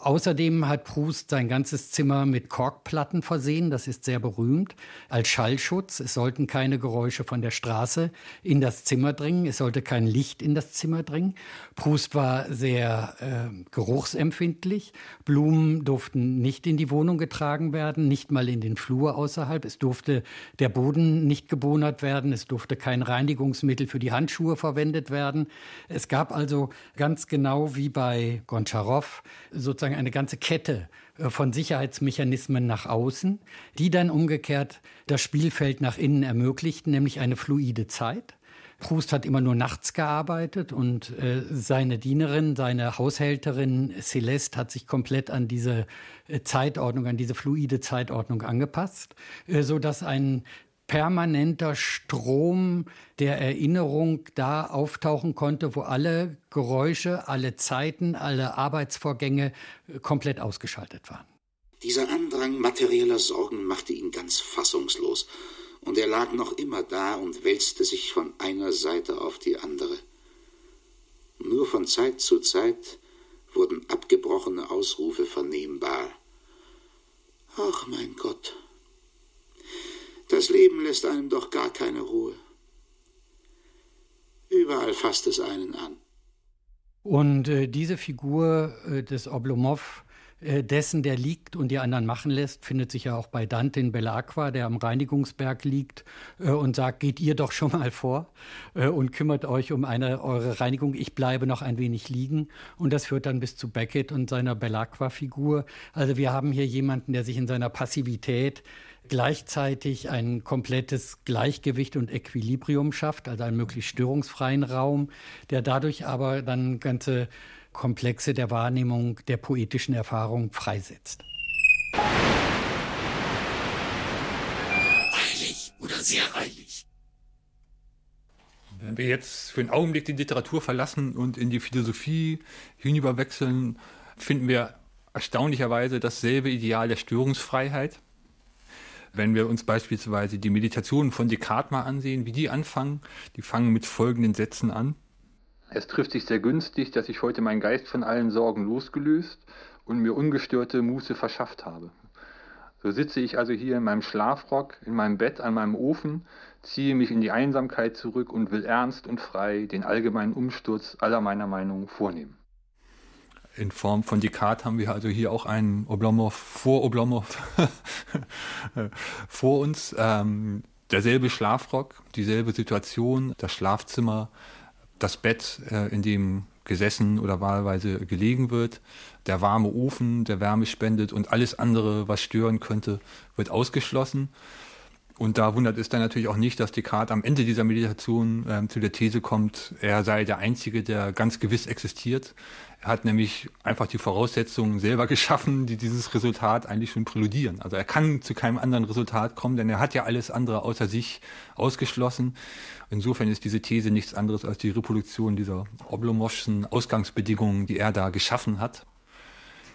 Außerdem hat Proust sein ganzes Zimmer mit Korkplatten versehen, das ist sehr berühmt, als Schallschutz. Es sollten keine Geräusche von der Straße in das Zimmer dringen, es sollte kein Licht in das Zimmer dringen. Proust war sehr äh, geruchsempfindlich. Blumen durften nicht in die Wohnung getragen werden, nicht mal in den Flur außerhalb. Es durfte der Boden nicht gebohnert werden, es durfte kein Reinigungsmittel für die Handschuhe verwendet werden. Es gab also ganz genau wie bei Goncharow sozusagen sozusagen eine ganze Kette äh, von Sicherheitsmechanismen nach außen, die dann umgekehrt das Spielfeld nach innen ermöglichten, nämlich eine fluide Zeit. Proust hat immer nur nachts gearbeitet und äh, seine Dienerin, seine Haushälterin Celeste hat sich komplett an diese äh, Zeitordnung, an diese fluide Zeitordnung angepasst, äh, so dass ein permanenter Strom der Erinnerung da auftauchen konnte, wo alle Geräusche, alle Zeiten, alle Arbeitsvorgänge äh, komplett ausgeschaltet waren. Dieser Andrang materieller Sorgen machte ihn ganz fassungslos, und er lag noch immer da und wälzte sich von einer Seite auf die andere. Nur von Zeit zu Zeit wurden abgebrochene Ausrufe vernehmbar. Ach mein Gott, das Leben lässt einem doch gar keine Ruhe. Überall fasst es einen an. Und äh, diese Figur äh, des Oblomov äh, dessen, der liegt und die anderen machen lässt, findet sich ja auch bei Dante in Bellacqua, der am Reinigungsberg liegt äh, und sagt, geht ihr doch schon mal vor äh, und kümmert euch um eine, eure Reinigung. Ich bleibe noch ein wenig liegen. Und das führt dann bis zu Beckett und seiner Bellacqua-Figur. Also wir haben hier jemanden, der sich in seiner Passivität gleichzeitig ein komplettes Gleichgewicht und Equilibrium schafft, also einen möglichst störungsfreien Raum, der dadurch aber dann ganze Komplexe der Wahrnehmung, der poetischen Erfahrung freisetzt. Eilig oder sehr eilig. Wenn wir jetzt für einen Augenblick die Literatur verlassen und in die Philosophie hinüberwechseln, finden wir erstaunlicherweise dasselbe Ideal der Störungsfreiheit. Wenn wir uns beispielsweise die Meditationen von Descartes mal ansehen, wie die anfangen, die fangen mit folgenden Sätzen an. Es trifft sich sehr günstig, dass ich heute meinen Geist von allen Sorgen losgelöst und mir ungestörte Muße verschafft habe. So sitze ich also hier in meinem Schlafrock, in meinem Bett, an meinem Ofen, ziehe mich in die Einsamkeit zurück und will ernst und frei den allgemeinen Umsturz aller meiner Meinungen vornehmen. In Form von Descartes haben wir also hier auch einen Oblomov vor Oblomov vor uns. Ähm, derselbe Schlafrock, dieselbe Situation, das Schlafzimmer, das Bett, äh, in dem gesessen oder wahlweise gelegen wird, der warme Ofen, der Wärme spendet und alles andere, was stören könnte, wird ausgeschlossen. Und da wundert es dann natürlich auch nicht, dass Descartes am Ende dieser Meditation äh, zu der These kommt, er sei der Einzige, der ganz gewiss existiert. Er hat nämlich einfach die Voraussetzungen selber geschaffen, die dieses Resultat eigentlich schon präludieren. Also er kann zu keinem anderen Resultat kommen, denn er hat ja alles andere außer sich ausgeschlossen. Insofern ist diese These nichts anderes als die Reproduktion dieser Oblomovschen Ausgangsbedingungen, die er da geschaffen hat.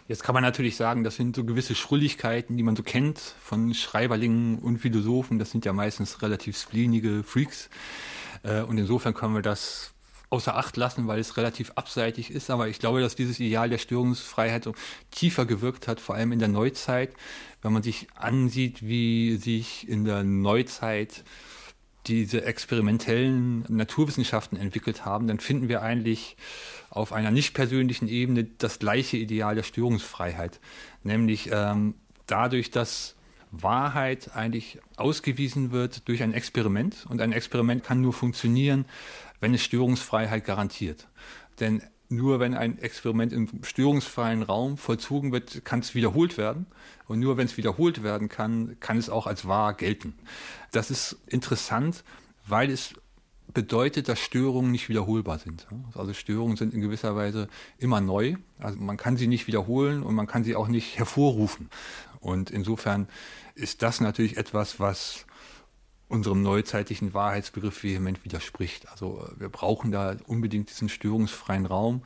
Jetzt kann man natürlich sagen, das sind so gewisse Schrulligkeiten, die man so kennt von Schreiberlingen und Philosophen. Das sind ja meistens relativ spleenige Freaks. Äh, und insofern können wir das außer Acht lassen, weil es relativ abseitig ist. Aber ich glaube, dass dieses Ideal der Störungsfreiheit so tiefer gewirkt hat, vor allem in der Neuzeit. Wenn man sich ansieht, wie sich in der Neuzeit diese experimentellen Naturwissenschaften entwickelt haben, dann finden wir eigentlich auf einer nicht persönlichen Ebene das gleiche Ideal der Störungsfreiheit. Nämlich ähm, dadurch, dass Wahrheit eigentlich ausgewiesen wird durch ein Experiment. Und ein Experiment kann nur funktionieren, wenn es Störungsfreiheit garantiert. Denn nur wenn ein Experiment im störungsfreien Raum vollzogen wird, kann es wiederholt werden. Und nur wenn es wiederholt werden kann, kann es auch als wahr gelten. Das ist interessant, weil es bedeutet, dass Störungen nicht wiederholbar sind. Also Störungen sind in gewisser Weise immer neu. Also man kann sie nicht wiederholen und man kann sie auch nicht hervorrufen. Und insofern ist das natürlich etwas, was unserem neuzeitlichen Wahrheitsbegriff vehement widerspricht. Also wir brauchen da unbedingt diesen störungsfreien Raum,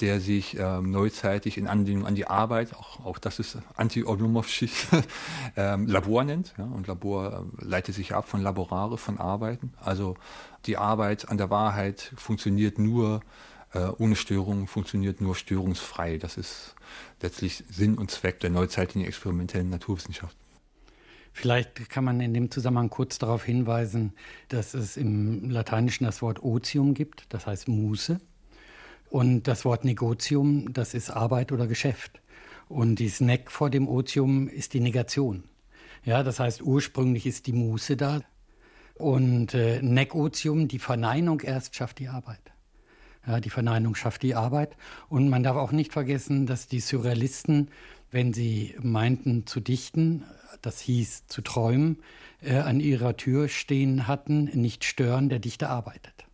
der sich ähm, neuzeitig in Anlehnung an die Arbeit, auch, auch das ist anti-Oblomowschisch, ähm, Labor nennt. Ja, und Labor äh, leitet sich ab von Laborare, von Arbeiten. Also die Arbeit an der Wahrheit funktioniert nur äh, ohne Störung, funktioniert nur störungsfrei. Das ist letztlich Sinn und Zweck der neuzeitlichen experimentellen Naturwissenschaft. Vielleicht kann man in dem Zusammenhang kurz darauf hinweisen, dass es im Lateinischen das Wort Otium gibt, das heißt Muße. Und das Wort Negotium, das ist Arbeit oder Geschäft. Und die Snack vor dem Otium ist die Negation. Ja, das heißt, ursprünglich ist die Muße da. Und äh, Negotium, die Verneinung erst, schafft die Arbeit. Ja, die Verneinung schafft die Arbeit. Und man darf auch nicht vergessen, dass die Surrealisten, wenn sie meinten zu dichten, das hieß zu träumen, äh, an ihrer Tür stehen hatten, nicht stören, der Dichter arbeitet.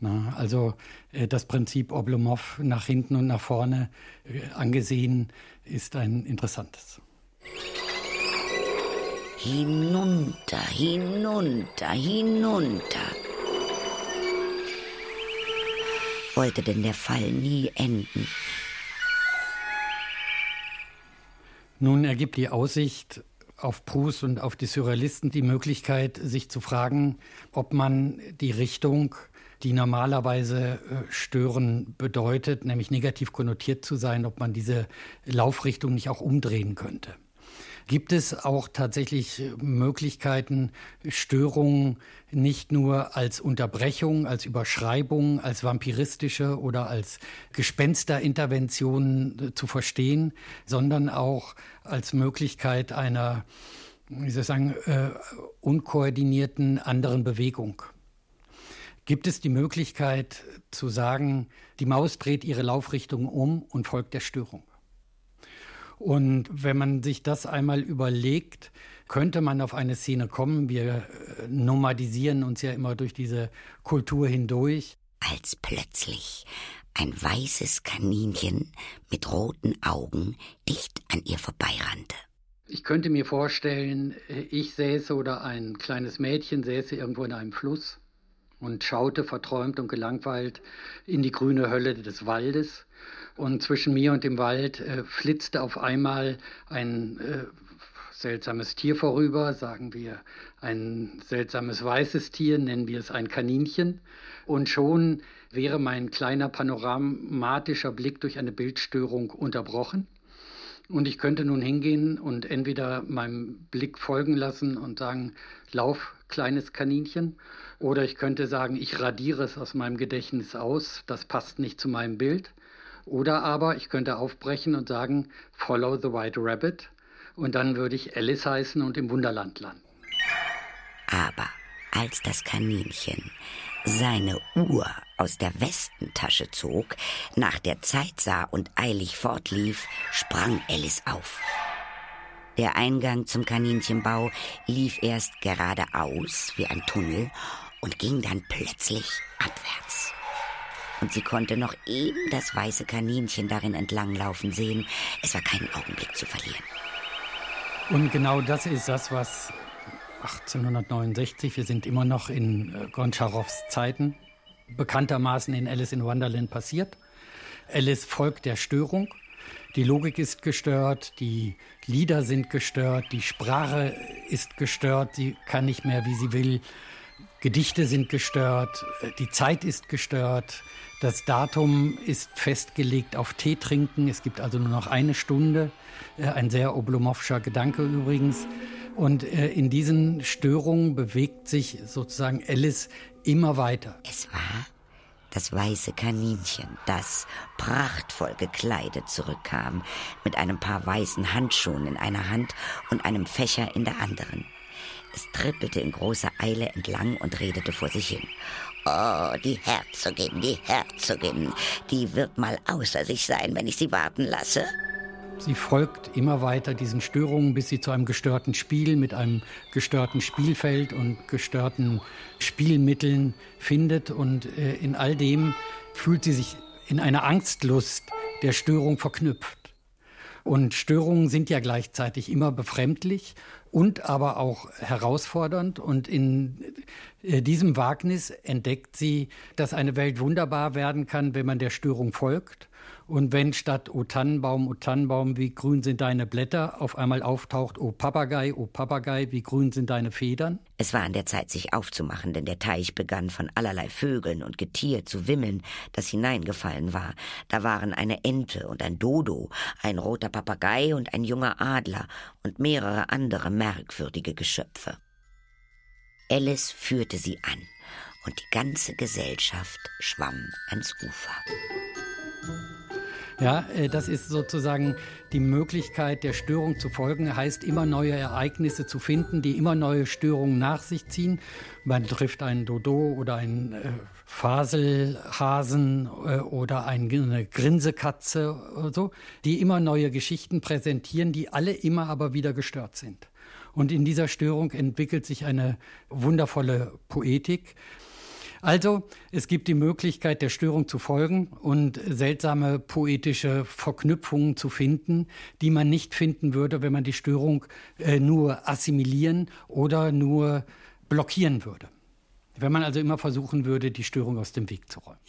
Na, also äh, das Prinzip Oblomov nach hinten und nach vorne äh, angesehen ist ein interessantes. Hinunter, hinunter, hinunter. Wollte denn der Fall nie enden? Nun ergibt die Aussicht auf Proust und auf die Surrealisten die Möglichkeit, sich zu fragen, ob man die Richtung die normalerweise äh, stören bedeutet, nämlich negativ konnotiert zu sein, ob man diese Laufrichtung nicht auch umdrehen könnte. Gibt es auch tatsächlich Möglichkeiten, Störungen nicht nur als Unterbrechung, als Überschreibung, als vampiristische oder als Gespensterintervention zu verstehen, sondern auch als Möglichkeit einer, wie soll ich sagen, äh, unkoordinierten anderen Bewegung. Gibt es die Möglichkeit zu sagen, die Maus dreht ihre Laufrichtung um und folgt der Störung? Und wenn man sich das einmal überlegt, könnte man auf eine Szene kommen. Wir äh, nomadisieren uns ja immer durch diese Kultur hindurch. Als plötzlich ein weißes Kaninchen mit roten Augen dicht an ihr vorbeirannte. Ich könnte mir vorstellen, ich säße oder ein kleines Mädchen säße irgendwo in einem Fluss und schaute verträumt und gelangweilt in die grüne Hölle des Waldes und zwischen mir und dem Wald äh, flitzte auf einmal ein äh, seltsames Tier vorüber, sagen wir ein seltsames weißes Tier, nennen wir es ein Kaninchen. Und schon wäre mein kleiner panoramatischer Blick durch eine Bildstörung unterbrochen. Und ich könnte nun hingehen und entweder meinem Blick folgen lassen und sagen, lauf, kleines Kaninchen. Oder ich könnte sagen, ich radiere es aus meinem Gedächtnis aus, das passt nicht zu meinem Bild. Oder aber ich könnte aufbrechen und sagen, Follow the White Rabbit. Und dann würde ich Alice heißen und im Wunderland landen. Aber als das Kaninchen seine Uhr aus der Westentasche zog, nach der Zeit sah und eilig fortlief, sprang Alice auf. Der Eingang zum Kaninchenbau lief erst geradeaus wie ein Tunnel und ging dann plötzlich abwärts und sie konnte noch eben das weiße Kaninchen darin entlanglaufen sehen. Es war keinen Augenblick zu verlieren. Und genau das ist das, was 1869, wir sind immer noch in äh, Goncharows Zeiten, bekanntermaßen in Alice in Wonderland passiert. Alice folgt der Störung. Die Logik ist gestört, die Lieder sind gestört, die Sprache ist gestört, sie kann nicht mehr, wie sie will. Gedichte sind gestört, äh, die Zeit ist gestört, das Datum ist festgelegt auf Tee trinken. Es gibt also nur noch eine Stunde. Äh, ein sehr Oblomowscher Gedanke übrigens. Und äh, in diesen Störungen bewegt sich sozusagen Alice immer weiter. Es war das weiße Kaninchen, das prachtvoll gekleidet zurückkam, mit einem paar weißen Handschuhen in einer Hand und einem Fächer in der anderen. Es trippelte in großer Eile entlang und redete vor sich hin. Oh, die Herzogin, die Herzogin, die wird mal außer sich sein, wenn ich sie warten lasse. Sie folgt immer weiter diesen Störungen, bis sie zu einem gestörten Spiel mit einem gestörten Spielfeld und gestörten Spielmitteln findet. Und äh, in all dem fühlt sie sich in einer Angstlust der Störung verknüpft. Und Störungen sind ja gleichzeitig immer befremdlich und aber auch herausfordernd. Und in äh, diesem Wagnis entdeckt sie, dass eine Welt wunderbar werden kann, wenn man der Störung folgt. Und wenn statt O Tannenbaum, O Tannenbaum, wie grün sind deine Blätter, auf einmal auftaucht O Papagei, O Papagei, wie grün sind deine Federn. Es war an der Zeit, sich aufzumachen, denn der Teich begann von allerlei Vögeln und Getier zu wimmeln, das hineingefallen war. Da waren eine Ente und ein Dodo, ein roter Papagei und ein junger Adler und mehrere andere merkwürdige Geschöpfe. Alice führte sie an, und die ganze Gesellschaft schwamm ans Ufer. Ja, äh, das ist sozusagen die Möglichkeit der Störung zu folgen, heißt immer neue Ereignisse zu finden, die immer neue Störungen nach sich ziehen. Man trifft einen Dodo oder einen äh, Faselhasen äh, oder eine Grinsekatze oder so, die immer neue Geschichten präsentieren, die alle immer aber wieder gestört sind. Und in dieser Störung entwickelt sich eine wundervolle Poetik. Also, es gibt die Möglichkeit, der Störung zu folgen und seltsame poetische Verknüpfungen zu finden, die man nicht finden würde, wenn man die Störung äh, nur assimilieren oder nur blockieren würde. Wenn man also immer versuchen würde, die Störung aus dem Weg zu räumen.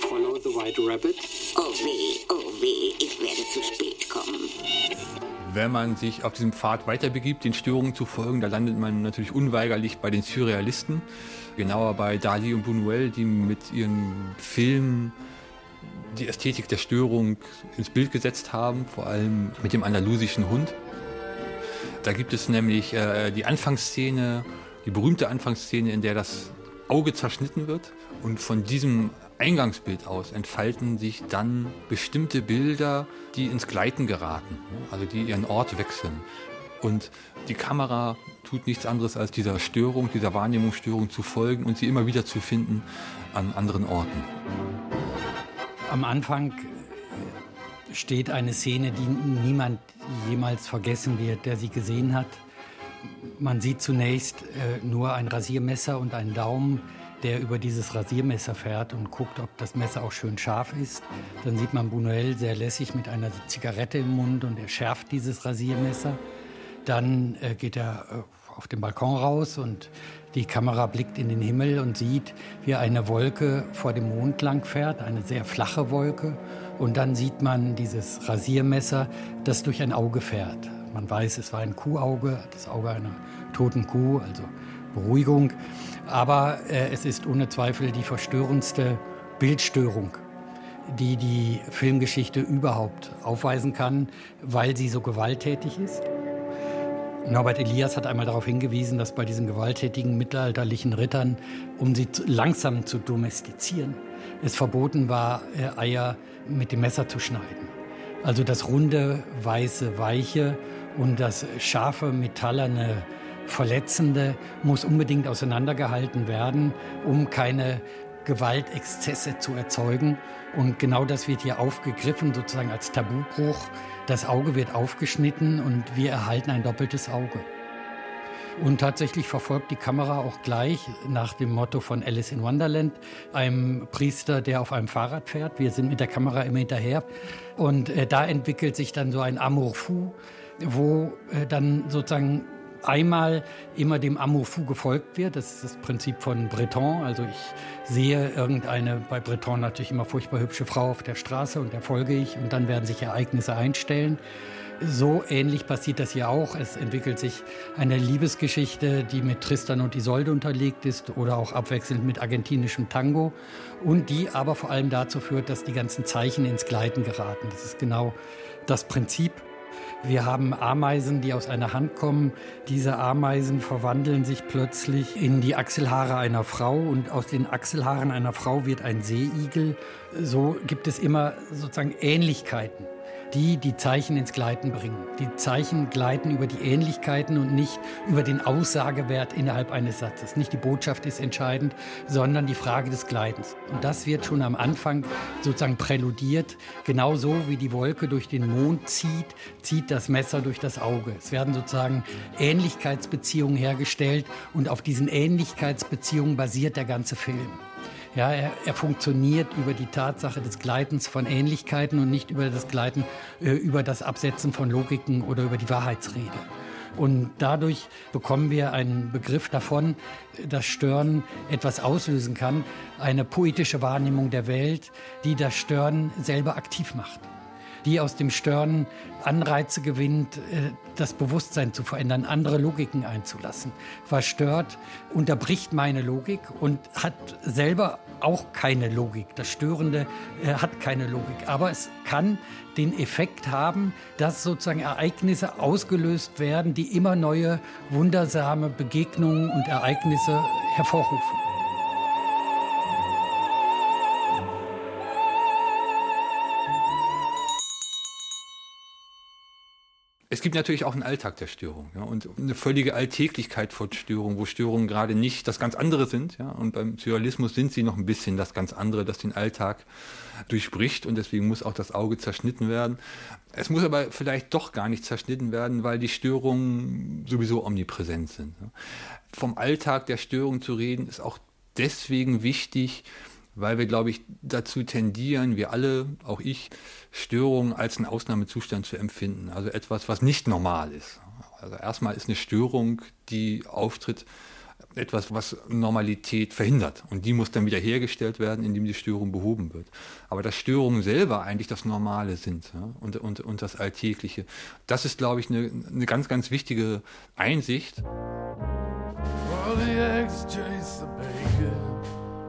Follow the White Rabbit. Oh weh, oh weh, ich werde zu spät kommen wenn man sich auf diesem Pfad weiterbegibt, den Störungen zu folgen, da landet man natürlich unweigerlich bei den Surrealisten, genauer bei Dali und Buñuel, die mit ihren Filmen die Ästhetik der Störung ins Bild gesetzt haben, vor allem mit dem andalusischen Hund. Da gibt es nämlich äh, die Anfangsszene, die berühmte Anfangsszene, in der das Auge zerschnitten wird. Und von diesem Eingangsbild aus entfalten sich dann bestimmte Bilder, die ins Gleiten geraten, also die ihren Ort wechseln. Und die Kamera tut nichts anderes, als dieser Störung, dieser Wahrnehmungsstörung zu folgen und sie immer wieder zu finden an anderen Orten. Am Anfang steht eine Szene, die niemand jemals vergessen wird, der sie gesehen hat. Man sieht zunächst äh, nur ein Rasiermesser und einen Daumen, der über dieses Rasiermesser fährt und guckt, ob das Messer auch schön scharf ist. Dann sieht man Buñuel sehr lässig mit einer Zigarette im Mund und er schärft dieses Rasiermesser. Dann äh, geht er äh, auf den Balkon raus und die Kamera blickt in den Himmel und sieht, wie eine Wolke vor dem Mond lang fährt, eine sehr flache Wolke. Und dann sieht man dieses Rasiermesser, das durch ein Auge fährt. Man weiß, es war ein Kuhauge, das Auge einer toten Kuh, also Beruhigung. Aber äh, es ist ohne Zweifel die verstörendste Bildstörung, die die Filmgeschichte überhaupt aufweisen kann, weil sie so gewalttätig ist. Norbert Elias hat einmal darauf hingewiesen, dass bei diesen gewalttätigen mittelalterlichen Rittern, um sie langsam zu domestizieren, es verboten war, äh, Eier mit dem Messer zu schneiden. Also das runde, weiße, weiche und das scharfe, metallerne, verletzende muss unbedingt auseinandergehalten werden, um keine Gewaltexzesse zu erzeugen. Und genau das wird hier aufgegriffen, sozusagen als Tabubruch. Das Auge wird aufgeschnitten und wir erhalten ein doppeltes Auge. Und tatsächlich verfolgt die Kamera auch gleich nach dem Motto von Alice in Wonderland, einem Priester, der auf einem Fahrrad fährt. Wir sind mit der Kamera immer hinterher. Und äh, da entwickelt sich dann so ein Amour fou, wo äh, dann sozusagen einmal immer dem Amour fou gefolgt wird. Das ist das Prinzip von Breton. Also ich sehe irgendeine, bei Breton natürlich immer furchtbar hübsche Frau auf der Straße und der folge ich und dann werden sich Ereignisse einstellen. So ähnlich passiert das hier auch. Es entwickelt sich eine Liebesgeschichte, die mit Tristan und Isolde unterlegt ist oder auch abwechselnd mit argentinischem Tango und die aber vor allem dazu führt, dass die ganzen Zeichen ins Gleiten geraten. Das ist genau das Prinzip. Wir haben Ameisen, die aus einer Hand kommen. Diese Ameisen verwandeln sich plötzlich in die Achselhaare einer Frau und aus den Achselhaaren einer Frau wird ein Seeigel. So gibt es immer sozusagen Ähnlichkeiten die die Zeichen ins Gleiten bringen. Die Zeichen gleiten über die Ähnlichkeiten und nicht über den Aussagewert innerhalb eines Satzes. Nicht die Botschaft ist entscheidend, sondern die Frage des Gleitens. Und das wird schon am Anfang sozusagen präludiert. Genauso wie die Wolke durch den Mond zieht, zieht das Messer durch das Auge. Es werden sozusagen Ähnlichkeitsbeziehungen hergestellt und auf diesen Ähnlichkeitsbeziehungen basiert der ganze Film. Ja, er, er, funktioniert über die Tatsache des Gleitens von Ähnlichkeiten und nicht über das Gleiten, äh, über das Absetzen von Logiken oder über die Wahrheitsrede. Und dadurch bekommen wir einen Begriff davon, dass Stören etwas auslösen kann, eine poetische Wahrnehmung der Welt, die das Stören selber aktiv macht die aus dem Stören Anreize gewinnt, äh, das Bewusstsein zu verändern, andere Logiken einzulassen. Was stört, unterbricht meine Logik und hat selber auch keine Logik. Das Störende äh, hat keine Logik. Aber es kann den Effekt haben, dass sozusagen Ereignisse ausgelöst werden, die immer neue wundersame Begegnungen und Ereignisse hervorrufen. Es gibt natürlich auch einen Alltag der Störung ja, und eine völlige Alltäglichkeit von Störung, wo Störungen gerade nicht das ganz andere sind. Ja, und beim Surrealismus sind sie noch ein bisschen das ganz andere, das den Alltag durchbricht und deswegen muss auch das Auge zerschnitten werden. Es muss aber vielleicht doch gar nicht zerschnitten werden, weil die Störungen sowieso omnipräsent sind. Ja. Vom Alltag der Störung zu reden, ist auch deswegen wichtig, weil wir, glaube ich, dazu tendieren, wir alle, auch ich, Störungen als einen Ausnahmezustand zu empfinden. Also etwas, was nicht normal ist. Also erstmal ist eine Störung, die auftritt, etwas, was Normalität verhindert. Und die muss dann wieder hergestellt werden, indem die Störung behoben wird. Aber dass Störungen selber eigentlich das Normale sind ja, und, und, und das Alltägliche, das ist, glaube ich, eine, eine ganz, ganz wichtige Einsicht. Well,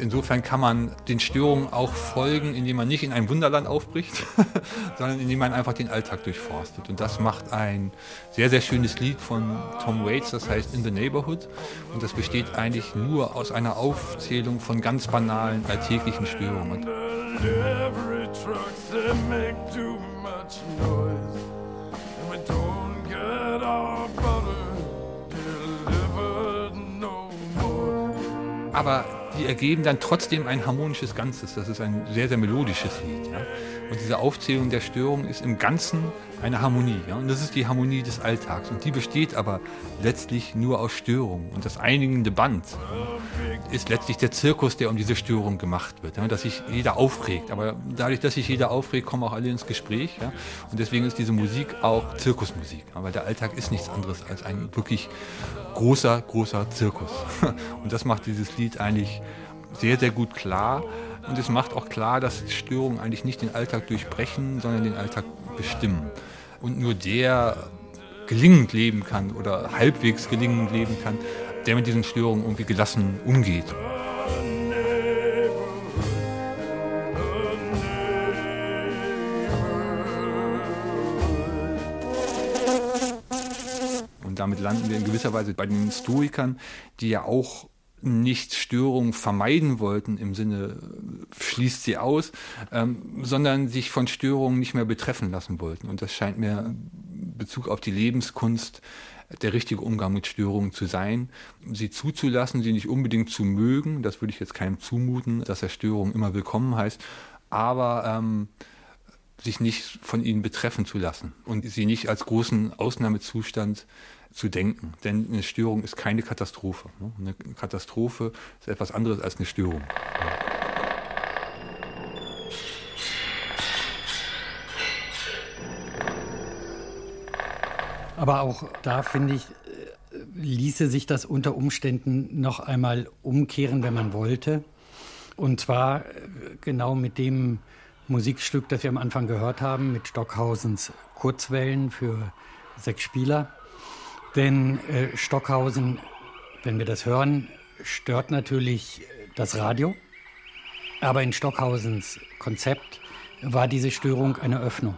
insofern kann man den Störungen auch folgen, indem man nicht in ein Wunderland aufbricht, sondern indem man einfach den Alltag durchforstet. Und das macht ein sehr, sehr schönes Lied von Tom Waits, das heißt In the Neighborhood. Und das besteht eigentlich nur aus einer Aufzählung von ganz banalen alltäglichen Störungen. Aber die ergeben dann trotzdem ein harmonisches Ganzes. Das ist ein sehr, sehr melodisches Lied. Ja? Und diese Aufzählung der Störung ist im Ganzen eine Harmonie. Ja? Und das ist die Harmonie des Alltags. Und die besteht aber letztlich nur aus Störungen. Und das einigende Band ist letztlich der Zirkus, der um diese Störung gemacht wird. Ja? Dass sich jeder aufregt. Aber dadurch, dass sich jeder aufregt, kommen auch alle ins Gespräch. Ja? Und deswegen ist diese Musik auch Zirkusmusik. Ja? Weil der Alltag ist nichts anderes als ein wirklich großer, großer Zirkus. Und das macht dieses Lied eigentlich sehr, sehr gut klar. Und es macht auch klar, dass Störungen eigentlich nicht den Alltag durchbrechen, sondern den Alltag bestimmen. Und nur der gelingend leben kann oder halbwegs gelingend leben kann, der mit diesen Störungen irgendwie gelassen umgeht. Und damit landen wir in gewisser Weise bei den Stoikern, die ja auch nicht Störungen vermeiden wollten im Sinne äh, schließt sie aus, ähm, sondern sich von Störungen nicht mehr betreffen lassen wollten. Und das scheint mir in Bezug auf die Lebenskunst der richtige Umgang mit Störungen zu sein. Sie zuzulassen, sie nicht unbedingt zu mögen, das würde ich jetzt keinem zumuten, dass er Störungen immer willkommen heißt, aber ähm, sich nicht von ihnen betreffen zu lassen und sie nicht als großen Ausnahmezustand zu denken. Denn eine Störung ist keine Katastrophe. ne? Eine Katastrophe ist etwas anderes als eine Störung. Aber auch da finde ich, äh, ließe sich das unter Umständen noch einmal umkehren, wenn man wollte. Und zwar äh, genau mit dem Musikstück, das wir am Anfang gehört haben, mit Stockhausens Kurzwellen für sechs Spieler. Denn äh, Stockhausen, wenn wir das hören, stört natürlich das Radio. Aber in Stockhausens Konzept war diese Störung eine Öffnung.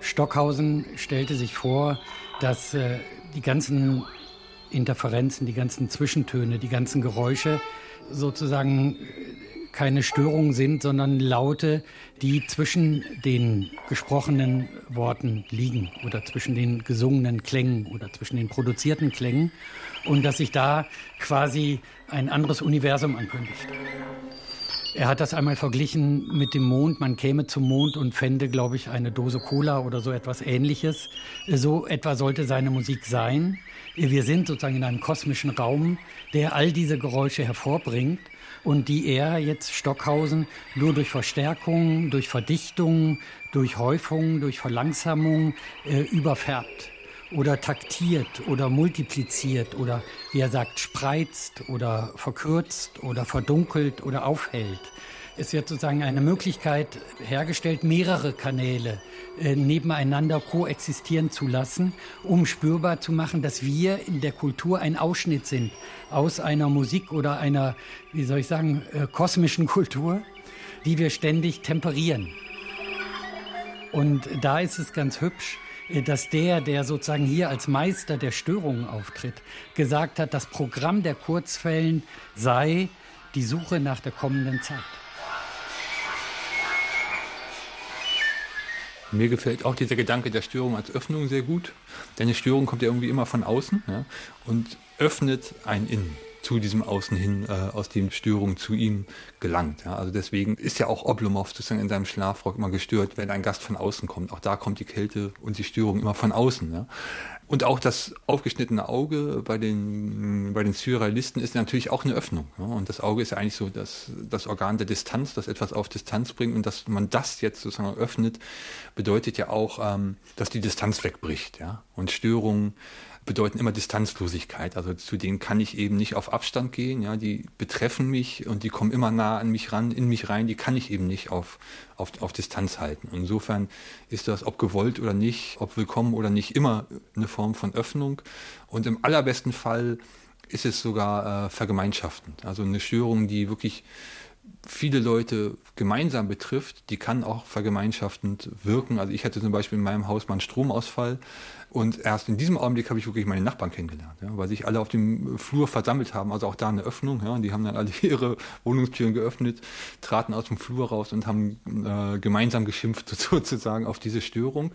Stockhausen stellte sich vor, dass äh, die ganzen Interferenzen, die ganzen Zwischentöne, die ganzen Geräusche sozusagen äh, keine Störungen sind, sondern Laute, die zwischen den gesprochenen Worten liegen oder zwischen den gesungenen Klängen oder zwischen den produzierten Klängen und dass sich da quasi ein anderes Universum ankündigt. Er hat das einmal verglichen mit dem Mond. Man käme zum Mond und fände, glaube ich, eine Dose Cola oder so etwas Ähnliches. So etwa sollte seine Musik sein. Wir sind sozusagen in einem kosmischen Raum, der all diese Geräusche hervorbringt und die er jetzt Stockhausen nur durch Verstärkung, durch Verdichtung, durch Häufung, durch Verlangsamung äh, überfärbt oder taktiert oder multipliziert oder, wie er sagt, spreizt oder verkürzt oder verdunkelt oder aufhellt. Es wird sozusagen eine Möglichkeit hergestellt, mehrere Kanäle äh, nebeneinander koexistieren zu lassen, um spürbar zu machen, dass wir in der Kultur ein Ausschnitt sind aus einer Musik oder einer, wie soll ich sagen, äh, kosmischen Kultur, die wir ständig temperieren. Und da ist es ganz hübsch, dass der, der sozusagen hier als Meister der Störungen auftritt, gesagt hat, das Programm der Kurzwellen sei die Suche nach der kommenden Zeit. Mir gefällt auch dieser Gedanke der Störung als Öffnung sehr gut, denn eine Störung kommt ja irgendwie immer von außen ja, und öffnet ein Innen. Zu diesem Außen hin, äh, aus dem Störung zu ihm gelangt. Ja. Also deswegen ist ja auch Oblomov sozusagen in seinem Schlafrock immer gestört, wenn ein Gast von außen kommt. Auch da kommt die Kälte und die Störung immer von außen. Ja. Und auch das aufgeschnittene Auge bei den, bei den Surrealisten ist natürlich auch eine Öffnung. Ja? Und das Auge ist ja eigentlich so das, das Organ der Distanz, das etwas auf Distanz bringt. Und dass man das jetzt sozusagen öffnet, bedeutet ja auch, ähm, dass die Distanz wegbricht. Ja? Und Störungen bedeuten immer Distanzlosigkeit. Also zu denen kann ich eben nicht auf Abstand gehen. Ja, die betreffen mich und die kommen immer nah an mich ran, in mich rein. Die kann ich eben nicht auf, auf, auf Distanz halten. insofern ist das, ob gewollt oder nicht, ob willkommen oder nicht, immer eine Form von Öffnung. Und im allerbesten Fall ist es sogar äh, vergemeinschaftend. Also eine Störung, die wirklich viele Leute gemeinsam betrifft, die kann auch vergemeinschaftend wirken. Also ich hatte zum Beispiel in meinem Haus mal einen Stromausfall und erst in diesem Augenblick habe ich wirklich meine Nachbarn kennengelernt, ja, weil sich alle auf dem Flur versammelt haben, also auch da eine Öffnung. Ja, die haben dann alle ihre Wohnungstüren geöffnet, traten aus dem Flur raus und haben äh, gemeinsam geschimpft sozusagen auf diese Störung.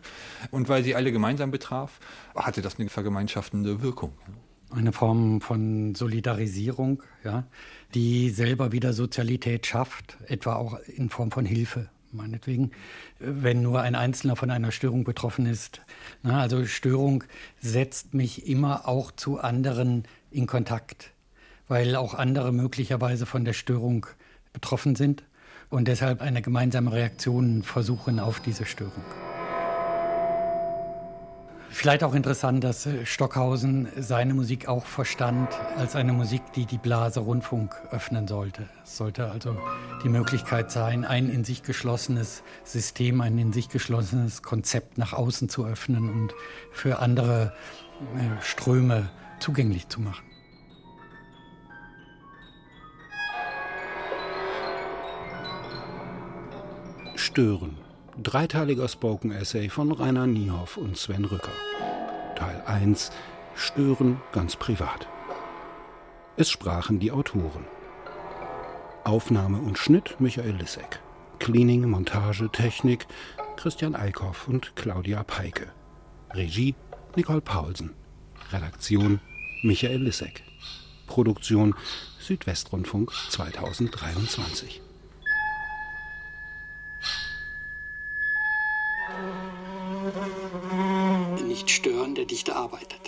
Und weil sie alle gemeinsam betraf, hatte das eine vergemeinschaftende Wirkung. Ja. Eine Form von Solidarisierung, ja, die selber wieder Sozialität schafft, etwa auch in Form von Hilfe meinetwegen, wenn nur ein Einzelner von einer Störung betroffen ist. Also Störung setzt mich immer auch zu anderen in Kontakt, weil auch andere möglicherweise von der Störung betroffen sind und deshalb eine gemeinsame Reaktion versuchen auf diese Störung. Vielleicht auch interessant, dass äh, Stockhausen seine Musik auch verstand als eine Musik, die die Blase Rundfunk öffnen sollte. Es sollte also die Möglichkeit sein, ein in sich geschlossenes System, ein in sich geschlossenes Konzept nach außen zu öffnen und für andere äh, Ströme zugänglich zu machen. Stören dreiteiliger Spoken Essay von Rainer Niehoff und Sven Rücker. Teil 1 Stören ganz privat. Es sprachen die Autoren. Aufnahme und Schnitt Michael Lissek. Cleaning, Montage, Technik Christian Eickhoff und Claudia Peike. Regie Nicole Paulsen. Redaktion Michael Lissek. Produktion Südwestrundfunk 2023. der Dichter arbeitet.